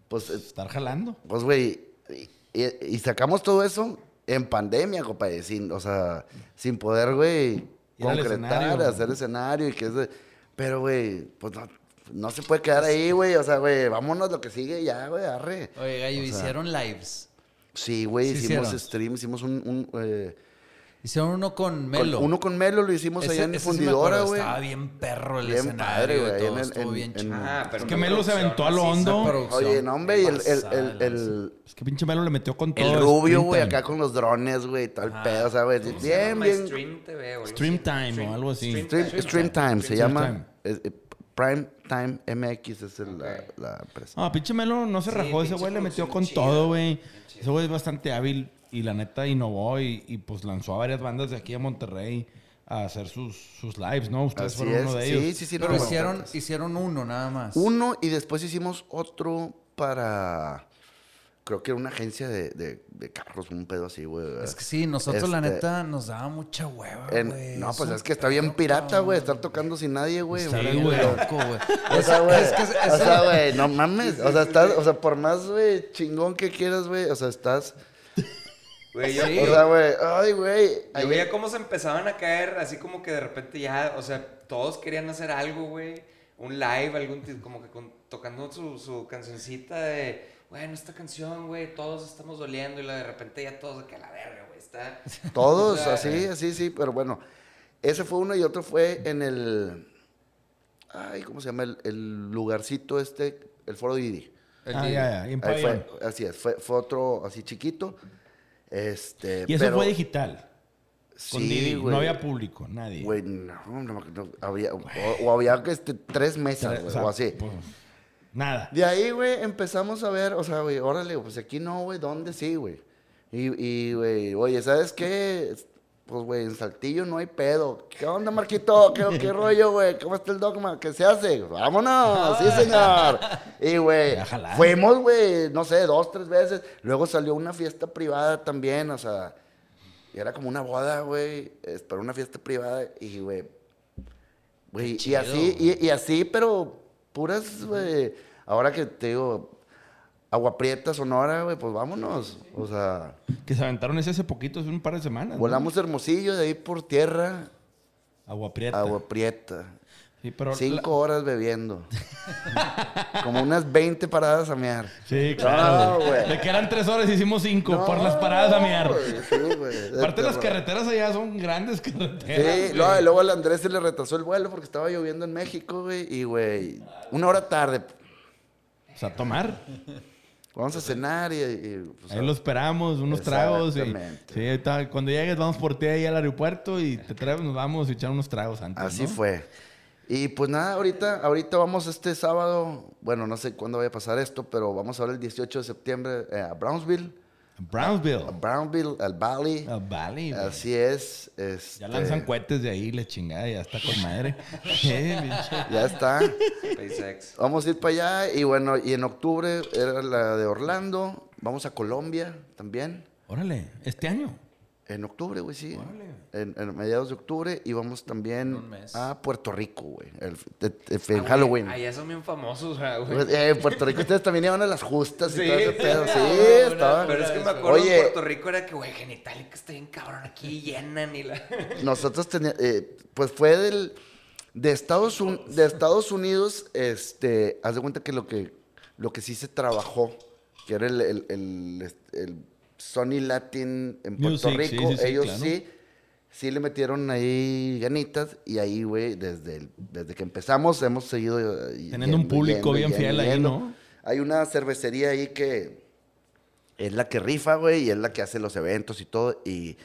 pues, eh, Estar jalando. pues, güey, y, y- y sacamos todo eso en pandemia, compadre, sin, o sea, sin poder, güey, concretar, escenario. hacer escenario y que es de- pero, güey, pues no, no se puede quedar ahí, güey, o sea, güey, vámonos lo que sigue ya, güey, arre. Oye, Gallo, O sea, hicieron lives. Sí, güey, Sí hicimos hicieron. stream, hicimos un, un, eh, Hicieron uno con con- Melo. uno con Melo, lo hicimos Ese- allá en Fundidora, güey. Estaba bien perro el Bien escenario padre, güey, todo. en el- Estuvo en- bien en- chido. Ah, pero Es que Melo se aventó a lo hondo. Oye, no, hombre, y el, el, el, el, Es que pinche Melo le metió con todo. el rubio, güey, acá con los drones, güey, todo el Ajá. pedo, o sea, güey, ¿Cómo se bien, bien. Stream TV algo Stream. Time o algo así. Stream, Stream Stream Time, se llama. Eh, Prime Time MX es el- la, la empresa. No, pinche Melo no se Sí, rajó. Ese güey le metió con todo, güey. Ese güey es bastante hábil y la neta innovó y, y, pues lanzó a varias bandas de aquí a Monterrey a hacer sus, sus lives, ¿no? Ustedes Así fueron es. uno de ellos. Sí, sí, sí. Pero no, hicieron, hicieron uno nada más. Uno y después hicimos otro para. Creo que era una agencia de, de, de carros, un pedo así, güey. Es que sí, nosotros la Este, neta nos daba mucha hueva, güey. no, pues es que está bien pirata, güey, estar tocando sin nadie, güey. Está bien güey. loco, güey. O sea, güey. es que es- o sea, güey, no mames. O sea, estás, o sea, por más, güey, chingón que quieras, güey. O sea, estás. Güey, yo, Sí. O sea, güey, ay, güey. yo veía cómo se empezaban a caer, así como que de repente ya, o sea, todos querían hacer algo, güey. Un live, algún como que con- tocando su, su cancioncita de, bueno, esta canción, güey, todos estamos doliendo y de repente ya todos de que a la verga, güey, está... (laughs) Todos, O sea, así, así, sí, pero bueno. Ese fue uno y otro fue en el. Ay, ¿cómo se llama? El, el lugarcito este, el Foro Didi. El Ah, ya, ya. Ahí fue, así es, fue, fue otro así chiquito. Este. Y eso pero- fue digital. Con Sí, Didi. No había público, nadie. Güey, no, no, no, había, o, o había este, tres mesas, O güey, sea, o así. pues, nada. De ahí, güey, empezamos a ver, o sea, güey, órale, pues aquí no, güey, ¿dónde sí, güey? Y, y, güey, oye, ¿sabes qué? Pues, güey, en Saltillo no hay pedo. ¿Qué onda, Marquito? ¿Qué, qué (laughs) rollo, güey? ¿Cómo está el dogma? ¿Qué se hace? ¡Vámonos! ¡Sí, (laughs) señor! Y, güey, fuimos, güey, no sé, dos, tres veces. Luego salió una fiesta privada también, o sea, y era como una boda, güey, para una fiesta privada y, güey, güey, y así, y, y así, pero puras, güey, ahora que te digo, Agua Prieta, Sonora, güey, pues vámonos, o sea, Que se aventaron ese hace poquito, hace un par de semanas. ¿no? volamos Hermosillo, de ahí por tierra, Agua Prieta. Agua Prieta, Sí, pero cinco horas bebiendo, (laughs) como unas 20 paradas a mear. Sí, claro. No, güey. De que eran tres horas hicimos cinco No, por las paradas a güey, Sí, güey. Aparte las Terror. carreteras allá son grandes carreteras. Sí, güey. luego, al Andrés se le retrasó el vuelo porque estaba lloviendo en México, güey. Y, güey, una hora tarde. O sea, tomar. Vamos a cenar y... y, pues, Ahí lo esperamos, unos tragos. Y, sí, cuando llegues vamos por ti ahí al aeropuerto y te traemos, nos vamos a echar unos tragos antes. Así ¿no? fue. Y pues nada, ahorita, ahorita vamos este sábado, bueno, no sé cuándo vaya a pasar esto, pero vamos ahora el 18 de septiembre eh, a Brownsville, Brownsville. a Brownsville, al Valley. Al Valley. Así es. Este, Ya lanzan cohetes de ahí, le chingada, ya está con madre. (laughs) Ya está. SpaceX. Vamos a ir para allá y bueno, y en octubre era la de Orlando. Vamos a Colombia también. Órale, este año. En octubre, güey, sí. En, en mediados de octubre y vamos también a Puerto Rico, güey. el- en Ah, güey, Halloween. Allá son bien famosos, güey. Pues, eh, en Puerto Rico ustedes también iban a las justas y Sí. todo ese pedo. Sí, (laughs) estaba. Pero es que me acuerdo Oye. en Puerto Rico era que, güey, Genitalica está bien cabrón aquí, llenan y la... (laughs) Nosotros teníamos, pues fue del, de Estados, Un- de Estados Unidos, este, haz de cuenta que lo que, lo que sí se trabajó, que era el, el, el- el Sony Latin en Puerto Music, Rico, sí, sí, ellos claro. sí, sí le metieron ahí ganitas y ahí, güey, desde, el- desde que empezamos hemos seguido eh, Teniendo un público bien fiel ahí, ¿no? Hay una cervecería ahí que es la que rifa, güey, y es la que hace los eventos y todo. Y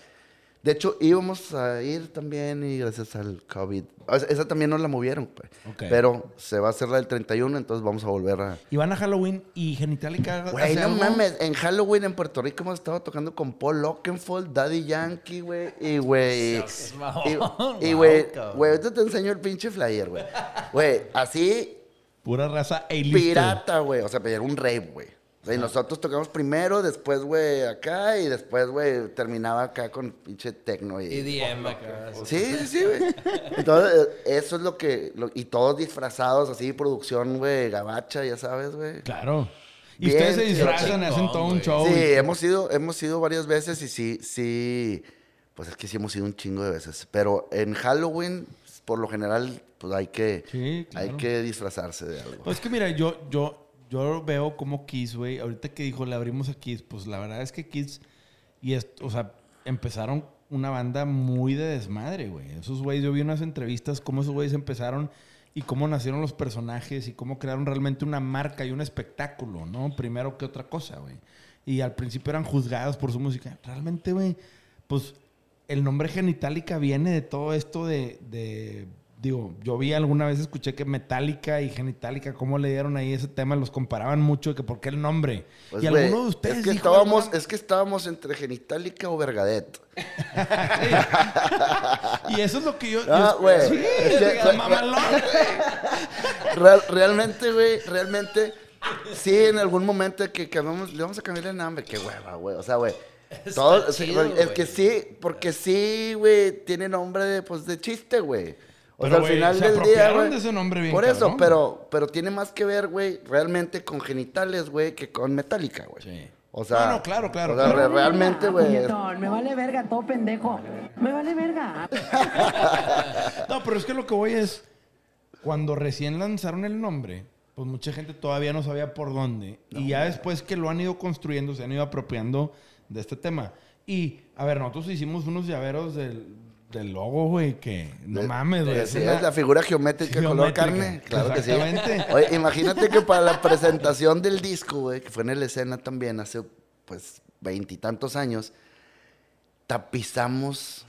de hecho, íbamos a ir también y gracias al COVID. o sea, Esa también nos la movieron, pues. Ok. Pero se va a hacer la del 31, entonces vamos a volver a. Y van a Halloween y Genitalica Güey, no algo? mames. En Halloween en Puerto Rico hemos estado tocando con Paul Oakenfold, Daddy Yankee, güey. Y, güey. Y- güey, güey, ahorita te enseño el pinche flyer, güey. Güey, así Pura raza A-lister. pirata, güey. O sea, era un rave, güey. Y nosotros tocamos primero, después, güey, acá, y después, güey, terminaba acá con pinche tecno. Y, EDM acá. Sí, sí, sí, güey. (laughs) Entonces, eh, eso es lo que... lo- y todos disfrazados, así, producción, güey, gabacha, ya sabes, güey. Claro. Y Bien, ustedes se disfrazan, chingón, hacen todo un show. Sí, y- hemos ido, hemos ido varias veces y sí, sí... Pues es que sí hemos ido un chingo de veces. Pero en Halloween, por lo general, pues hay que... Sí, claro. Hay que disfrazarse de algo. Pues es que mira, yo, yo, yo veo como Kiss, güey. Ahorita que dijo, le abrimos a Kiss, pues la verdad es que Kiss, y es, o sea, empezaron una banda muy de desmadre, güey. Esos güeyes, yo vi unas entrevistas, cómo esos güeyes empezaron y cómo nacieron los personajes y cómo crearon realmente una marca y un espectáculo, ¿no? Primero que otra cosa, güey. Y al principio eran juzgados por su música. Realmente, güey, pues el nombre Genitalica viene de todo esto de, de digo, yo vi alguna vez, escuché que Metallica y Genitalica, cómo le dieron ahí ese tema, los comparaban mucho, que por qué el nombre. Pues, y alguno de ustedes es que dijo estábamos, es que estábamos entre Genitalica o Vergadet. (laughs) Y eso es lo que yo... Ah, güey. Sí, Es que- mamalón, Real- realmente, güey, realmente, sí, en algún momento que cambiamos, le vamos a cambiar el nombre, qué hueva, güey. O sea, güey. Todo, chido, es que sí, porque sí, güey, tiene nombre de, pues, de chiste, güey. O Pero, sea, al final se del día, apropiaron güey. de ese nombre bien Por eso, cabrón. pero, pero tiene más que ver, güey, realmente con genitales, güey, que con metálica, güey. Sí. O sea, No, no, claro, claro, o sea, claro. realmente, güey. Me vale verga, todo pendejo. Me vale verga. (laughs) No, pero es que lo que voy es, cuando recién lanzaron el nombre, pues mucha gente todavía no sabía por dónde. y ya después que lo han ido construyendo, se han ido apropiando de este tema. Y, a ver, nosotros hicimos unos llaveros del, del logo, güey, que no De- mames, güey. Sí, una- es la figura geométrica, color Geométrica, carne. Claro que sí. (laughs) Oye, imagínate que para la presentación del disco, güey, que fue en la escena también hace, pues, veintitantos años, tapizamos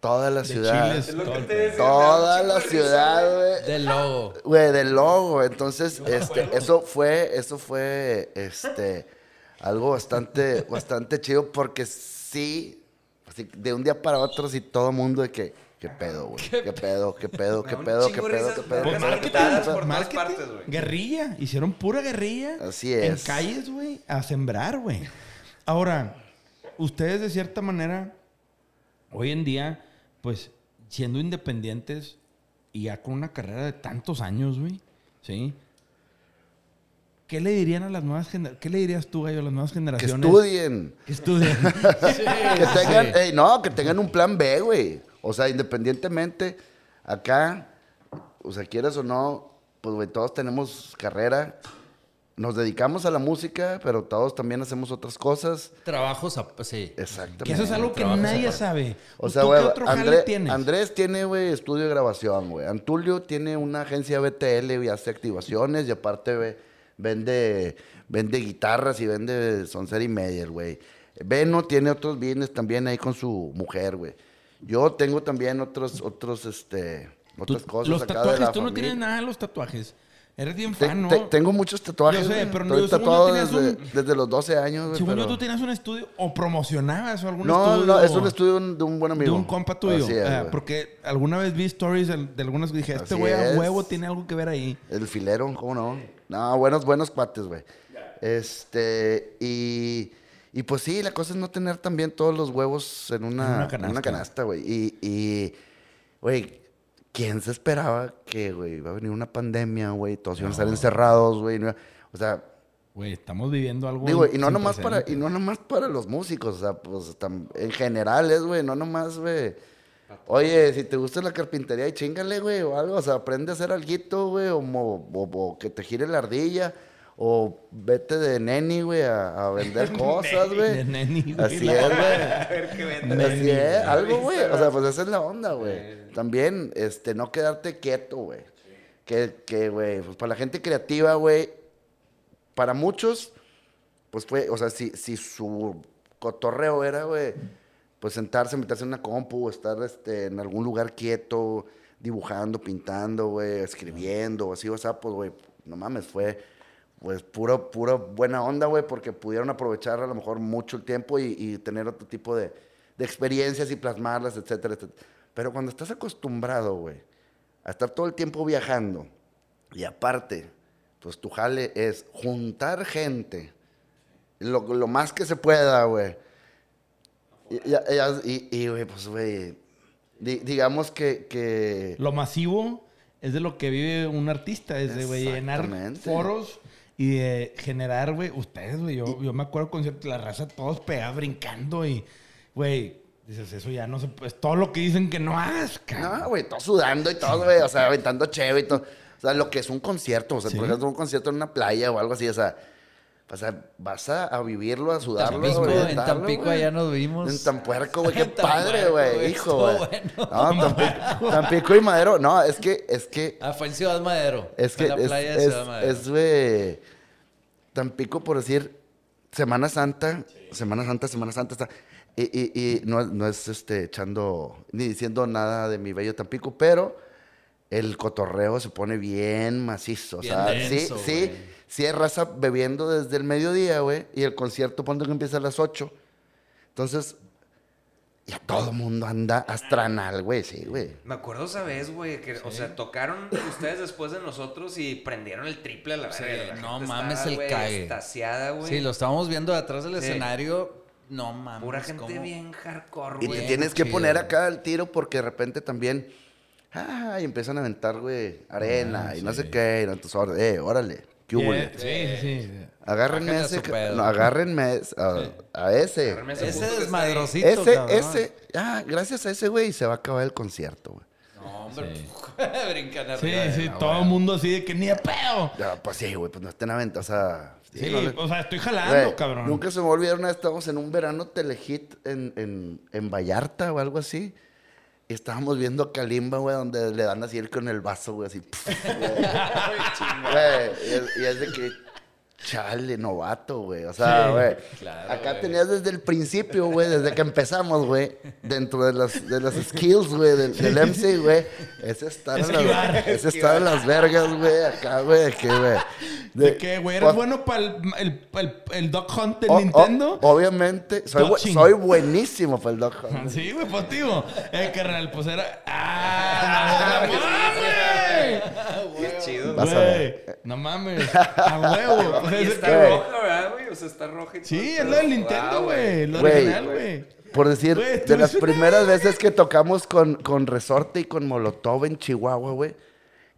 toda la de ciudad. chiles, Es lo que todo el te pedo. decía. Toda la ciudad, güey. Del logo. Güey, del logo. Entonces, este, eso fue, eso fue, este, algo bastante, bastante chido porque sí, así, de un día para otro, sí, todo el mundo de que, qué pedo, güey, qué pedo, qué pedo, qué pedo, qué (laughs) pedo, qué pedo, vergas qué pedo, qué conectadas pedo. por todas partes, güey. guerrilla. Hicieron pura guerrilla. Así En es. calles, güey, a sembrar, güey. Ahora, ustedes de cierta manera, hoy en día, pues, siendo independientes y ya con una carrera de tantos años, güey, ¿sí? ¿Qué le dirían a las nuevas generaciones? ¿Qué le dirías tú, Gallo, a las nuevas Que generaciones? estudien. Que estudien. (laughs) Que tengan, ey, no, que tengan un plan B, güey. O sea, independientemente, acá, o sea, quieras o no, pues, güey, todos tenemos carrera. Nos dedicamos a la música, pero todos también hacemos otras cosas. Trabajos, a- sí. Exactamente. que eso es algo que Trabajos nadie sabe. O sea, ¿Tú güey, qué otro jale André- tienes? Andrés tiene, güey, estudio de grabación, güey. Antulio tiene una agencia BTL y hace activaciones y aparte, güey, vende, vende guitarras y vende soncer y media, güey. Beno tiene otros bienes también ahí con su mujer, güey. Yo tengo también otros, otros, este, Tú- otras cosas los acá de tatuajes, la tú no tienes nada de los tatuajes. Eres bien Te- fan, ¿no? te- tengo muchos tatuajes, Yo sé, pero no, Estoy según yo tatuado desde, un- desde los 12 años, güey. Según yo, tú tenías un estudio o promocionabas o algún No, estudio. no, es un estudio de un- buen amigo. De un compa tuyo. Es, Ah, porque alguna vez vi stories de, algunos que dije, este güey a huevo tiene algo que ver ahí. El filero, ¿cómo no? No, buenos, buenos cuates, güey. Este, y, y pues sí, la cosa es no tener también todos los huevos en una, En una canasta. güey. Y, y, güey, ¿quién se esperaba que, güey, iba a venir una pandemia, güey? Todos iban a estar encerrados, güey. O sea, Güey, estamos viviendo algo. digo, y no nomás para, y no nomás para los músicos, o sea, pues tam- en general es, güey, no nomás, güey. Oye, si te gusta la carpintería, chingale, güey, o algo, o sea, aprende a hacer alguito, güey, o, mo- o- o que te gire la ardilla, o vete de neni, güey, a, a vender (laughs) cosas, De güey. neni, güey. Así es, (laughs) güey. A ver qué vende. Así es, algo, güey. O sea, pues esa es la onda, güey. También, este, no quedarte quieto, güey. Que, que, güey, pues para la gente creativa, güey, para muchos, pues fue, o sea, si, si su cotorreo era, güey, pues sentarse, meterse en una compu, estar este, en algún lugar quieto, dibujando, pintando, güey, escribiendo, así, o sea, pues, güey, no mames, fue, pues, puro, puro buena onda, güey, porque pudieron aprovechar a lo mejor mucho el tiempo y, y tener otro tipo de, de experiencias y plasmarlas, etcétera, etcétera. Pero cuando estás acostumbrado, güey, a estar todo el tiempo viajando, y aparte, pues tu jale es juntar gente, lo, lo más que se pueda, güey. Y, y- y- güey, pues, güey, di- digamos que, que Lo masivo es de lo que vive un artista, es de, güey, llenar foros y de generar, güey, ustedes, güey, yo, yo me acuerdo con cierto, la raza todos pegados brincando y, güey, dices, eso ya no se puede, es todo lo que dicen que no hagas, cabrón. No, güey, todo sudando y todo, güey. O sea, aventando cheve y todo. O sea, lo que es un concierto. O sea, Sí. por ejemplo, un concierto en una playa o algo así. O sea, o sea vas a, a vivirlo, a sudarlo. Tampico, a en Tampico güey. allá nos vimos. En Tampuerco, güey. (laughs) Qué padre, güey. Hijo, güey. bueno. No, Tampico, Tampico y Madero. No, es que, es que, Ah, fue en Ciudad Madero. es que, en la es, playa de es, Ciudad Madero. es, güey, Tampico, por decir, Semana Santa, Semana Santa, Semana Santa, está- Y, y, y no, no es este, echando ni diciendo nada de mi bello Tampico, pero el cotorreo se pone bien macizo. O sea, denso, sí, sí, sí hay raza bebiendo desde el mediodía, güey. Y el concierto, ponte que empieza a las 8. Entonces, ya todo el mundo anda astranal, güey, sí, güey. Me acuerdo esa vez, güey, que, o sea, tocaron ustedes después de nosotros y prendieron el triple a la Sí, verga. La no mames estaba, el güey, cague. extasiada, güey. Sí, lo estábamos viendo de atrás del Sí. escenario. No mames. Pura gente cómo- bien hardcore, Y güey. te tienes que chido. poner acá al tiro porque de repente también, ah, y empiezan a aventar, güey, arena Ah, y no sé qué. Y entonces, ahora, eh, órale, qué hubo. Yeah, Sí, sí, sí. Agárrenme a ese, no, agárrenme a, a ese. Agárrenme ese desmadrosito. Ese, cabrón. ese, ah, gracias a ese güey se va a acabar el concierto, güey. No, hombre. (laughs) Brincan Sí, arriba de sí, la todo el mundo así de que ni de pedo. Ya, pues sí, güey, pues no estén aventando, o sea... Sí, no le- o sea, estoy jalando, cabrón. Nunca se me olvidó una vez estábamos en un verano telehit en, en, en Vallarta o algo así. Y estábamos viendo a Kalimba, güey, donde le dan así el con el vaso, güey, así. pf, (laughs) güey. Güey, y, es, y es de que, chale, novato, güey. O sea, Sí, güey. claro, acá tenías desde el principio, güey, desde que empezamos, güey, dentro de las, de las skills, güey, del, del MC, güey. Ese estar en Esquivar. las, estar en las vergas, güey, acá, güey, de que, güey. ¿De qué, güey? ¿Eres bueno para el, el, el, el Dog Hunt del o- o- Nintendo? obviamente, soy, bu- soy buenísimo para el Dog Hunt. (laughs) Sí, güey, pues tío. Eh, carnal, pues era. ¡Ah! ¡No mames! (laughs) Qué chido. Güey, no mames. A huevo. (laughs) (laughs) Y está güey. roja, ¿verdad, güey? O sea, está roja y todo, Sí, es lo del Nintendo, güey. Lo Güey. original, güey. Por decir, de las primeras veces que tocamos con, con Resorte y con Molotov en Chihuahua, güey,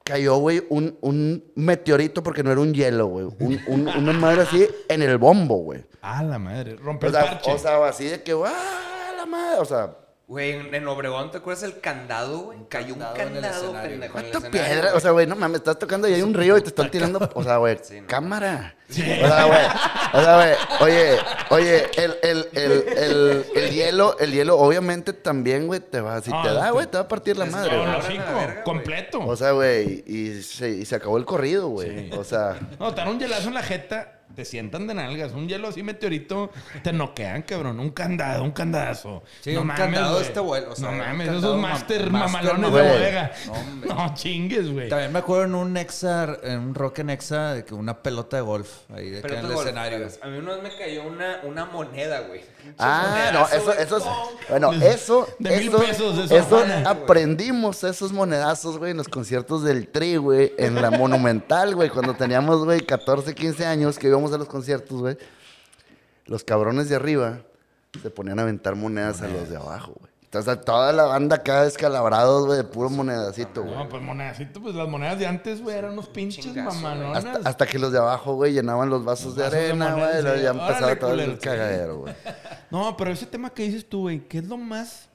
cayó, güey, un, un meteorito, porque no era un hielo, güey. Un, un- una madre así en el bombo, güey. Ah, la madre. Rompe O el sea, parche. o sea, así de que, ¡ah, la madre! O sea, Güey, en, Obregón, ¿te acuerdas el candado, güey? Cayó un candado pendejo, ¿cuánta piedra? O sea, güey, no mames, estás tocando y hay un río y te están tirando. O sea, güey, Sí, no. cámara. O sea, güey. O sea, güey, oye, oye, el, el, el, el, el hielo, el hielo, obviamente también, güey, te va, si Ah, te da, sí. güey, te va a partir la madre, No, completo. O sea, güey, y se, y se acabó el corrido, güey. O sea, no, te dan un hielazo en la jeta, te sientan de nalgas. Un hielo así meteorito, te noquean, cabrón. Un candado, un candadazo. Sí, No un mames, candado güey. este vuelo, o sea, no mames, esos ma- master, mamalones de bodega. No. No, chingues, güey. También me acuerdo en un Exa, en un rock en Exa, de que una pelota de golf ahí de que en el de golf, escenario. A mí una vez me cayó una, una moneda, güey. Ah, no, eso, eso es, bueno, eso, De mil eso, pesos, eso eso aprendimos esos monedazos, güey, en los conciertos del Tri, güey, en la Monumental, güey, cuando teníamos, güey, 14, 15 años que íbamos a los conciertos, güey. Los cabrones de arriba se ponían a aventar monedas a los de abajo, güey. Entonces, toda la banda acá descalabrados, güey, de puro monedacito, güey. No, pues monedacito, pues las monedas de antes, güey, eran unos pinches mamalonas. Hasta, hasta que los de abajo, güey, llenaban los vasos de vasos de arena, güey. Ya empezaba todo el cagadero, güey. (laughs) No, pero ese tema que dices tú, güey, ¿qué es lo más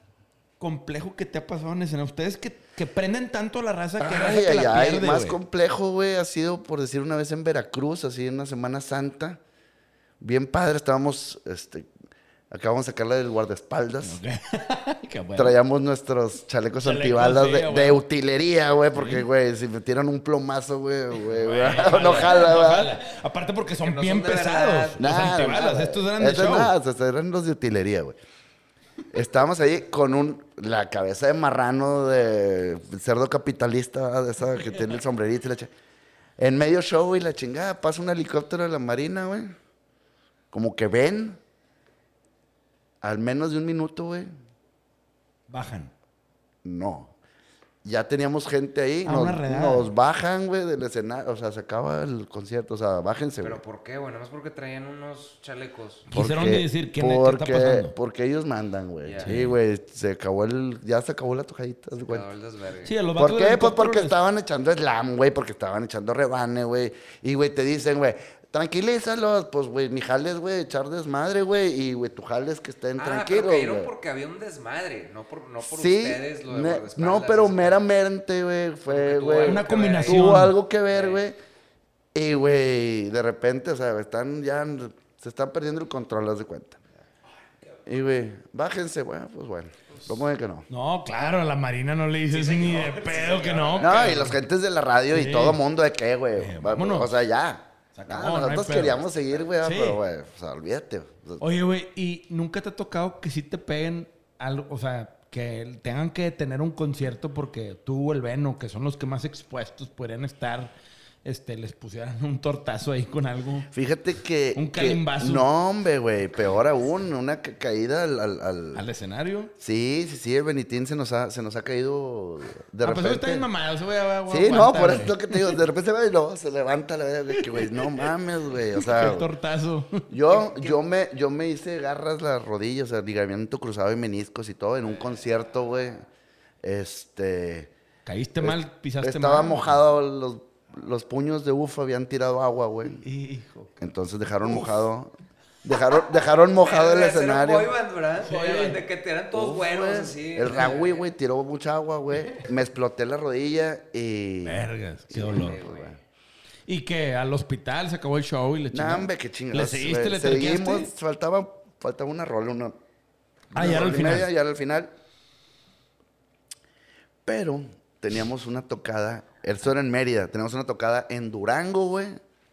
complejo que te ha pasado en escena? Ustedes que, que prenden tanto a la raza que, raza Ay, que ay, la ay. pierde, Más complejo, güey, ha sido, por decir una vez, en Veracruz, así en una Semana Santa. Bien padre, estábamos, este, acabamos de sacarla del guardaespaldas. (laughs) Qué bueno. Traíamos nuestros chalecos Chalecos, antibalas sí, de, utilería, güey, porque, güey, si me tiran un plomazo, güey, güey, güey, (laughs) no jala, No ¿verdad? jala. Aparte porque son no bien son pesados. verdad. Los Nada, antibalas, nada. estos eran de show. nada, estos eran los de utilería, güey. Estábamos ahí con un, la cabeza de marrano de cerdo capitalista, de esa que tiene el sombrerito y la ch- En medio show y la chingada, pasa un helicóptero de la marina, güey. Como que ven, al menos de un minuto, güey. Bajan. No. Ya teníamos gente ahí, Ah, nos, nos bajan, güey, del escenario. O sea, se acaba el concierto, o sea, bájense, güey. ¿Pero por qué, güey? Nada más porque traían unos chalecos. Quisieron Porque- decir, ¿qué, ne- qué porque, está pasando? Porque ellos mandan, güey. Sí, güey. Se acabó el... Ya se acabó la tocadita, desvergue. Sí, a los ¿Por qué? Pues porque estaban echando slam, güey. Porque estaban echando rebane, güey. Y, güey, te dicen, güey, tranquilízalos. Pues, güey, mi jale es, güey, echar desmadre, güey. Y, güey, tu jale es que estén Ah, tranquilos, pero porque había un desmadre, no por, no por Sí, ustedes lo de no, pero meramente, güey, fue, güey. Una combinación. Tuvo algo que ver, Sí. güey. Y, güey, de repente, o sea, están ya, se están perdiendo el control, haz de cuenta. Y, güey, bájense, güey, pues bueno. ¿Cómo es que no? No, claro, a la Marina no le dices ni de pedo que no. No, y los gentes de la radio Sí. y todo mundo de qué, güey. Eh. O sea, ya. Se Ah, acabó, no hay nosotros queríamos seguir, güey, ah, Sí. pero, güey, o sea, olvídate. Oye, güey, ¿y nunca te ha tocado que sí te peguen algo, o sea, que tengan que tener un concierto porque tú o el Veno, que son los que más expuestos podrían estar, este, les pusieran un tortazo ahí con algo? Fíjate que. Un que- calimbazo. No, hombre, güey. Peor aún, una ca- caída al. al- al- ¿Al escenario? Sí, sí, sí, el Benitín se nos ha, se nos ha caído de ah, pues eso está repente. bien mamado, eso voy a sí, no, por eso es lo que te digo. De repente se va y luego se levanta la verdad, que, güey, no mames, güey. O (laughs) sea, Qué tortazo. yo, yo, me, yo me hice garras las rodillas, o sea, ligamiento cruzado y meniscos y todo en un concierto, güey. Este. Caíste mal, pisaste Estaba mal. mojado, los, los puños de ufa habían tirado agua, güey. Hijo. Entonces dejaron mojado. Dejaron, dejaron mojado el escenario. boy band, ¿verdad? Boy band, de que te eran todos Uf, buenos, güey. así. El Rawi, güey, tiró mucha agua, güey. Me exploté la rodilla y. Vergas, qué dolor. Sí, güey. Y que al hospital se acabó el show y le hombre, qué ¿Le chingados. seguiste, güey. le Seguimos, faltaba, faltaba una rola, una. Ah, ya era y final. ya era al final. Pero teníamos una tocada, eso era en Mérida, teníamos una tocada en Durango, güey.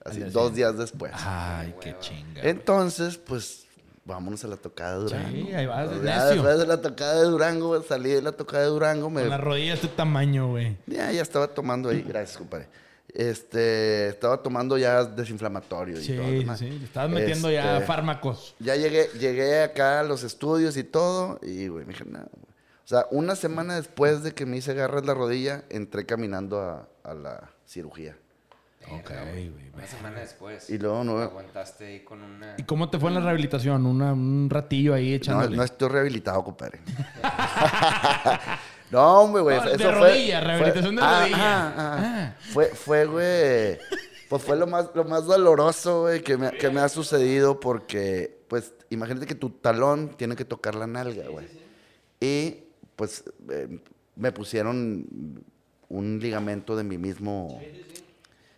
Así, dos días después. Ay, qué chinga. Entonces, pues, vámonos a la tocada de Durango. Sí, ahí vas de Ya después de la tocada de Durango, güey, salí de la tocada de Durango, me Con la rodilla de este tamaño, güey. ya, ya estaba tomando ahí, gracias, compadre. Este, estaba tomando ya desinflamatorio y Sí, todo. lo sí, sí. Le estabas metiendo ya Este, fármacos. Ya llegué, llegué acá a los estudios y todo, y güey, me dije, nada. güey". O sea, una semana después de que me hice garras la rodilla, entré caminando a, a la cirugía. Ok, güey. Una semana después. Y luego no, Aguantaste ahí con una. ¿Y cómo te fue en la rehabilitación? Una- un ratillo ahí no, echándole. no estoy rehabilitado, compadre. (laughs) (laughs) no, hombre, güey. No, de rodilla, fue- rehabilitación de Ah, rodilla. ah, ah. Ah. Fue, fue, güey. Pues fue lo más, lo más doloroso, güey, que me, que me ha sucedido porque, pues, imagínate que tu talón tiene que tocar la nalga, güey. Y, pues, eh, me pusieron un ligamento de mi mismo...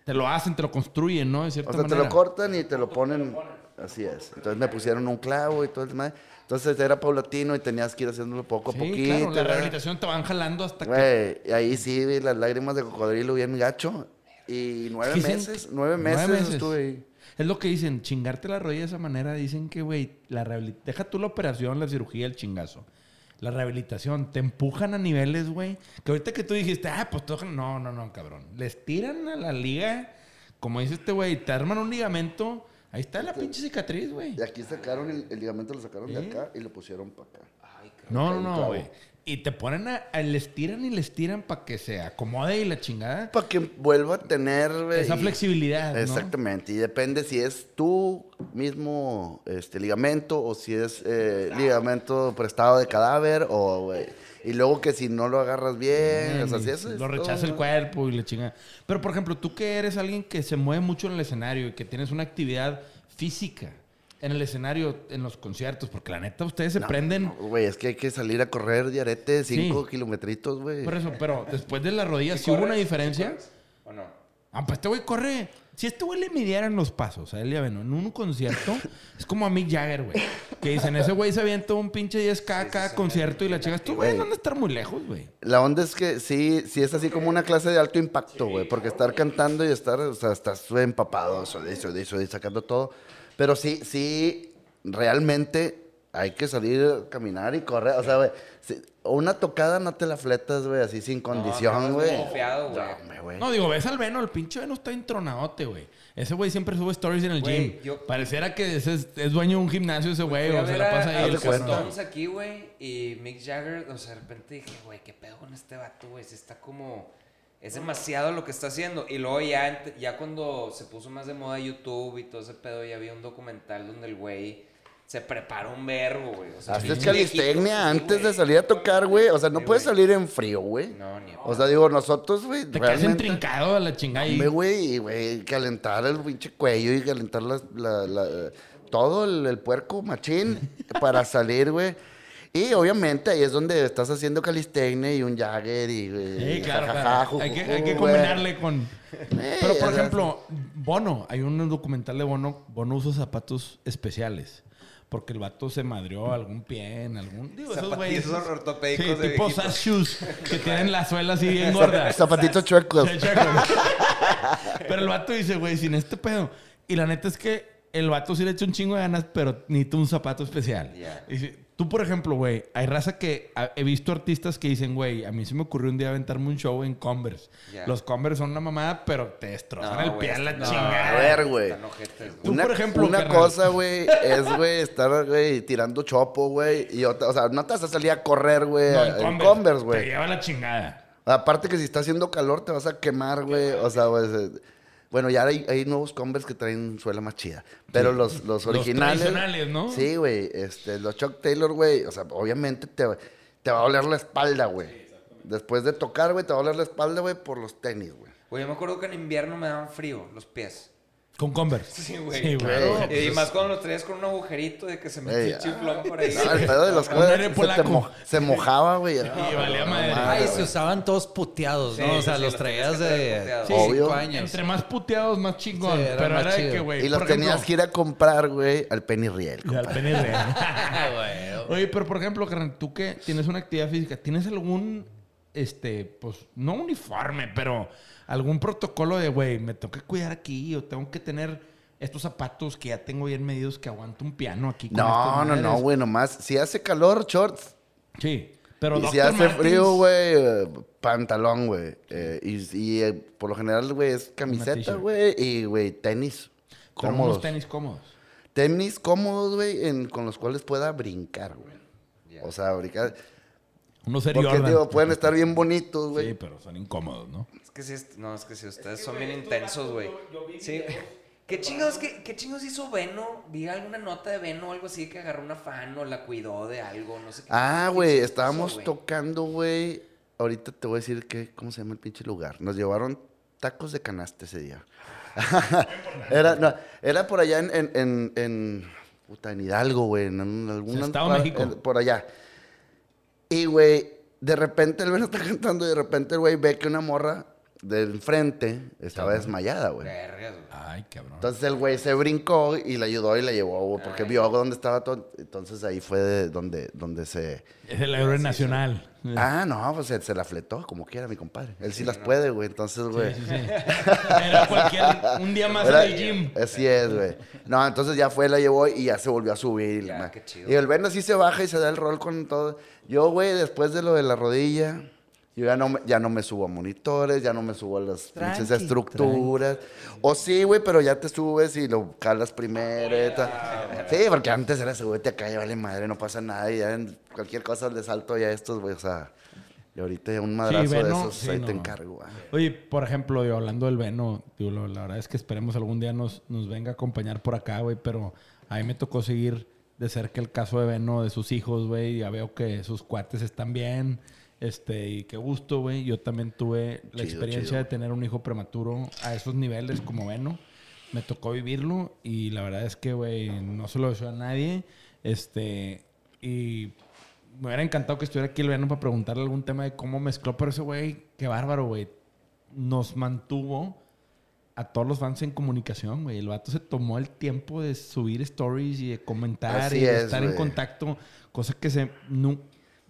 Te lo hacen, te lo construyen, ¿no? De cierta O sea, te manera. lo cortan y te lo ponen. Así es. Entonces me pusieron un clavo y todo el demás. Entonces era paulatino y tenías que ir haciéndolo poco a poquito. claro, la rehabilitación te van jalando hasta que... Güey, y ahí sí las lágrimas de cocodrilo bien gacho. Y nueve meses, nueve meses, estuve ahí. Es lo que dicen, chingarte la rodilla de esa manera. Dicen que, güey, la. Deja tú la operación, la cirugía, el chingazo. La rehabilitación, te empujan a niveles, güey. Que ahorita que tú dijiste, ah, pues todo... No, no, no, cabrón. Les tiran a la liga, como dice este güey, te arman un ligamento. Ahí está la pinche cicatriz, güey. Y aquí sacaron el, el ligamento, lo sacaron de acá y lo pusieron para acá. No, no, un no, clavo. güey. Y te ponen a, a- les tiran y les tiran para que se acomode y la chingada. Para que vuelva a tener, Esa y- flexibilidad, ¿no? Exactamente, y depende si es tu mismo este, ligamento o si es eh, ligamento prestado de cadáver o, güey, y luego que si no lo agarras bien, o sea, si eso es lo rechaza todo, el ¿no? cuerpo y le chinga. Pero, por ejemplo, tú que eres alguien que se mueve mucho en el escenario y que tienes una actividad física en el escenario, en los conciertos, porque la neta ustedes se No, prenden. no, Güey, es que hay que salir a correr diarete Sí. 5 kilometritos, güey. Por eso, pero (laughs) después de la rodilla, ¿sí hubo una diferencia? ¿O no? Ah, pues este güey corre. Si este güey le midieran los pasos a Elia Beno en un concierto, (laughs) es como a Mick Jagger, güey. Que dicen, ese güey se avienta un pinche 10K a cada concierto y la chingas. Tú, güey, a estar muy lejos, güey. La onda es que sí, sí es así como una clase de alto impacto, güey. Porque estar cantando y estar, o sea, estás empapado, sudí, sudí, sudí, sacando todo. Pero sí, sí, realmente hay que salir a caminar y correr. O sea, güey, sí, una tocada no te la fletas, güey, así sin condición, güey. muy confiado, güey. No. No, digo, ves al Veno, el pinche Veno está entronadote, güey. Ese güey siempre sube stories en el Güey, gym. yo- Pareciera que es, es dueño de un gimnasio ese güey, o se la pasa a ahí. Stones aquí, güey, y Mick Jagger, o sea, de repente dije, güey, ¿qué pedo con este vato, güey? Si está como... Es demasiado lo que está haciendo. Y luego ya, ya cuando se puso más de moda YouTube y todo ese pedo, ya había un documental donde el güey se preparó un verbo, güey. O sea, Haces pinche calistecnia viejito, sí, antes de salir a tocar, güey. O sea, no Sí, puedes güey. salir en frío, güey. No, ni O sea, digo, nosotros, güey, Te quedas realmente... entrincado a la chingada. Hombre, güey, y, güey, calentar el pinche cuello y calentar las- la, la- todo el, el puerco machín (laughs) para salir, güey. Y obviamente ahí es donde estás haciendo calistecnia y un Jagger y, güey, Sí, claro, jajaja, claro. Hay que, hay que combinarle con... Pero, por ejemplo, Bono. Hay un documental de Bono. Bono usa zapatos especiales. Porque el vato se madrió algún pie en algún... Digo, esos güeyes... Ortopédicos Sí, de tipo shoes. Que tienen la suela así bien gorda. (laughs) Zapatitos chuecos. Pero el vato dice, güey, sin este pedo. Y la neta es que el vato sí le echa un chingo de ganas, pero necesita un zapato especial. Ya. Y si- tú, por ejemplo, güey, hay raza que ah, he visto artistas que dicen, güey, a mí se me ocurrió un día aventarme un show en Converse. Los Converse son una mamada, pero te destrozan No, el pie a la no. chingada. A ver, güey. Tú, una, por ejemplo, una carnal. cosa, güey, es, güey, estar, güey, tirando chopo, güey. Y otra, o sea, no te vas a salir a correr, güey, No, en Converse, Te güey. lleva la chingada. Aparte que si está haciendo calor te vas a quemar, güey. O sea, güey. Bueno, ya hay, hay nuevos Converse que traen suela más chida. Pero los, los originales. tradicionales, ¿no? Sí, güey. Este, los Chuck Taylor, güey. O sea, obviamente te, te va a doler la espalda, güey. Después de tocar, güey, te va a doler la espalda, güey, por los tenis, güey. Güey, yo me acuerdo que en invierno me daban frío los pies. Con Converse. Sí, güey. Sí, güey. y más cuando los traías con un agujerito de que se Ey, metía el chiflón por ahí. No, el pedo de los (laughs) aire se, mo- mojaba, güey. Y valía madre. Ay, se usaban todos puteados, ¿no? Sí, o sea, sí, los traías de sí, Obvio. cinco años. Entre más puteados, más chingón. Sí, era pero más era de chido. que, güey. Y los tenías ejemplo- que ir a comprar, güey, al Penny Riel. Al Penny Real. (laughs) Ah, güey. Oye, pero por ejemplo, carnal, tú que tienes una actividad física, ¿tienes algún, este, pues, no uniforme, pero algún protocolo de, güey, me tengo que cuidar aquí o tengo que tener estos zapatos que ya tengo bien medidos que aguanto un piano aquí con No, no, no, güey, nomás. Si hace calor, shorts. Sí, pero y si hace frío, güey, pantalón, güey. Eh, y y, eh, por lo general, güey, es camiseta, güey, y, güey, tenis pero cómodos. unos tenis cómodos. Tenis cómodos, güey, en- con los cuales pueda brincar, güey. O sea, brincar. Unos Air Porque, digo, pueden estar bien bonitos, Sí, güey. pero son incómodos, ¿no? Es que sí, no, es que si ustedes son bien intensos, güey. Sí. (laughs) ¿Qué chingados, qué, qué chingados hizo Veno? Vi alguna nota de Veno o algo así que agarró una fan o la cuidó de algo, no sé qué. Ah, güey, estábamos güey? tocando, güey. Ahorita te voy a decir que, ¿cómo se llama el pinche lugar? Nos llevaron tacos de canasta ese día. (laughs) era, no, era por allá en, en, en, en- puta, en Hidalgo, güey, en, alguna Estado par- México. en- por allá. Y, güey, de repente el güey está (laughs) cantando y de repente el güey ve que una morra del frente estaba desmayada, güey. Ay, cabrón. Entonces el güey se brincó y la ayudó y la llevó, güey, porque vio dónde estaba todo. Entonces ahí fue de donde, donde se... es el héroe nacional. Ah, no, pues se, se la fletó como quiera, mi compadre. Él sí, las puede, güey. Entonces, güey. Sí, sí, sí. Era cualquier... Un día más Era- en el gym. Así es, güey. No, entonces ya fue, la llevó y ya se volvió a subir. Ya, qué chido. Y el Veno sí se baja y se da el rol con todo. Yo, güey, después de lo de la rodilla, yo ya no, me- ya no me subo a monitores, ya no me subo a las pinches Tranqui, estructuras. O sí, güey, pero ya te subes y lo calas primero. y tal. Sí, porque antes era ese güey, te cae, vale madre, no pasa nada. Y ya en cualquier cosa le salto ya a estos, güey, o sea. Y ahorita un madrazo de Veno, esos, sí, ahí no. te encargo, güey. Oye, por ejemplo, digo, hablando del Veno, digo, la verdad es que esperemos algún día nos, nos venga a acompañar por acá, güey, pero a mí me tocó seguir de cerca el caso de Veno, de sus hijos, güey, ya veo que sus cuates están bien, este, y qué gusto, güey. Yo también tuve la Chido, experiencia chido. de tener un hijo prematuro a esos niveles como Veno. Me tocó vivirlo y la verdad es que, güey, no se lo deseo a nadie, este, y me hubiera encantado que estuviera aquí el Veno para preguntarle algún tema de cómo mezcló, pero ese güey, qué bárbaro, güey. Nos mantuvo a todos los fans en comunicación, güey. El vato se tomó el tiempo de subir stories y de comentar Así y de es, estar en contacto, cosa que se... nu-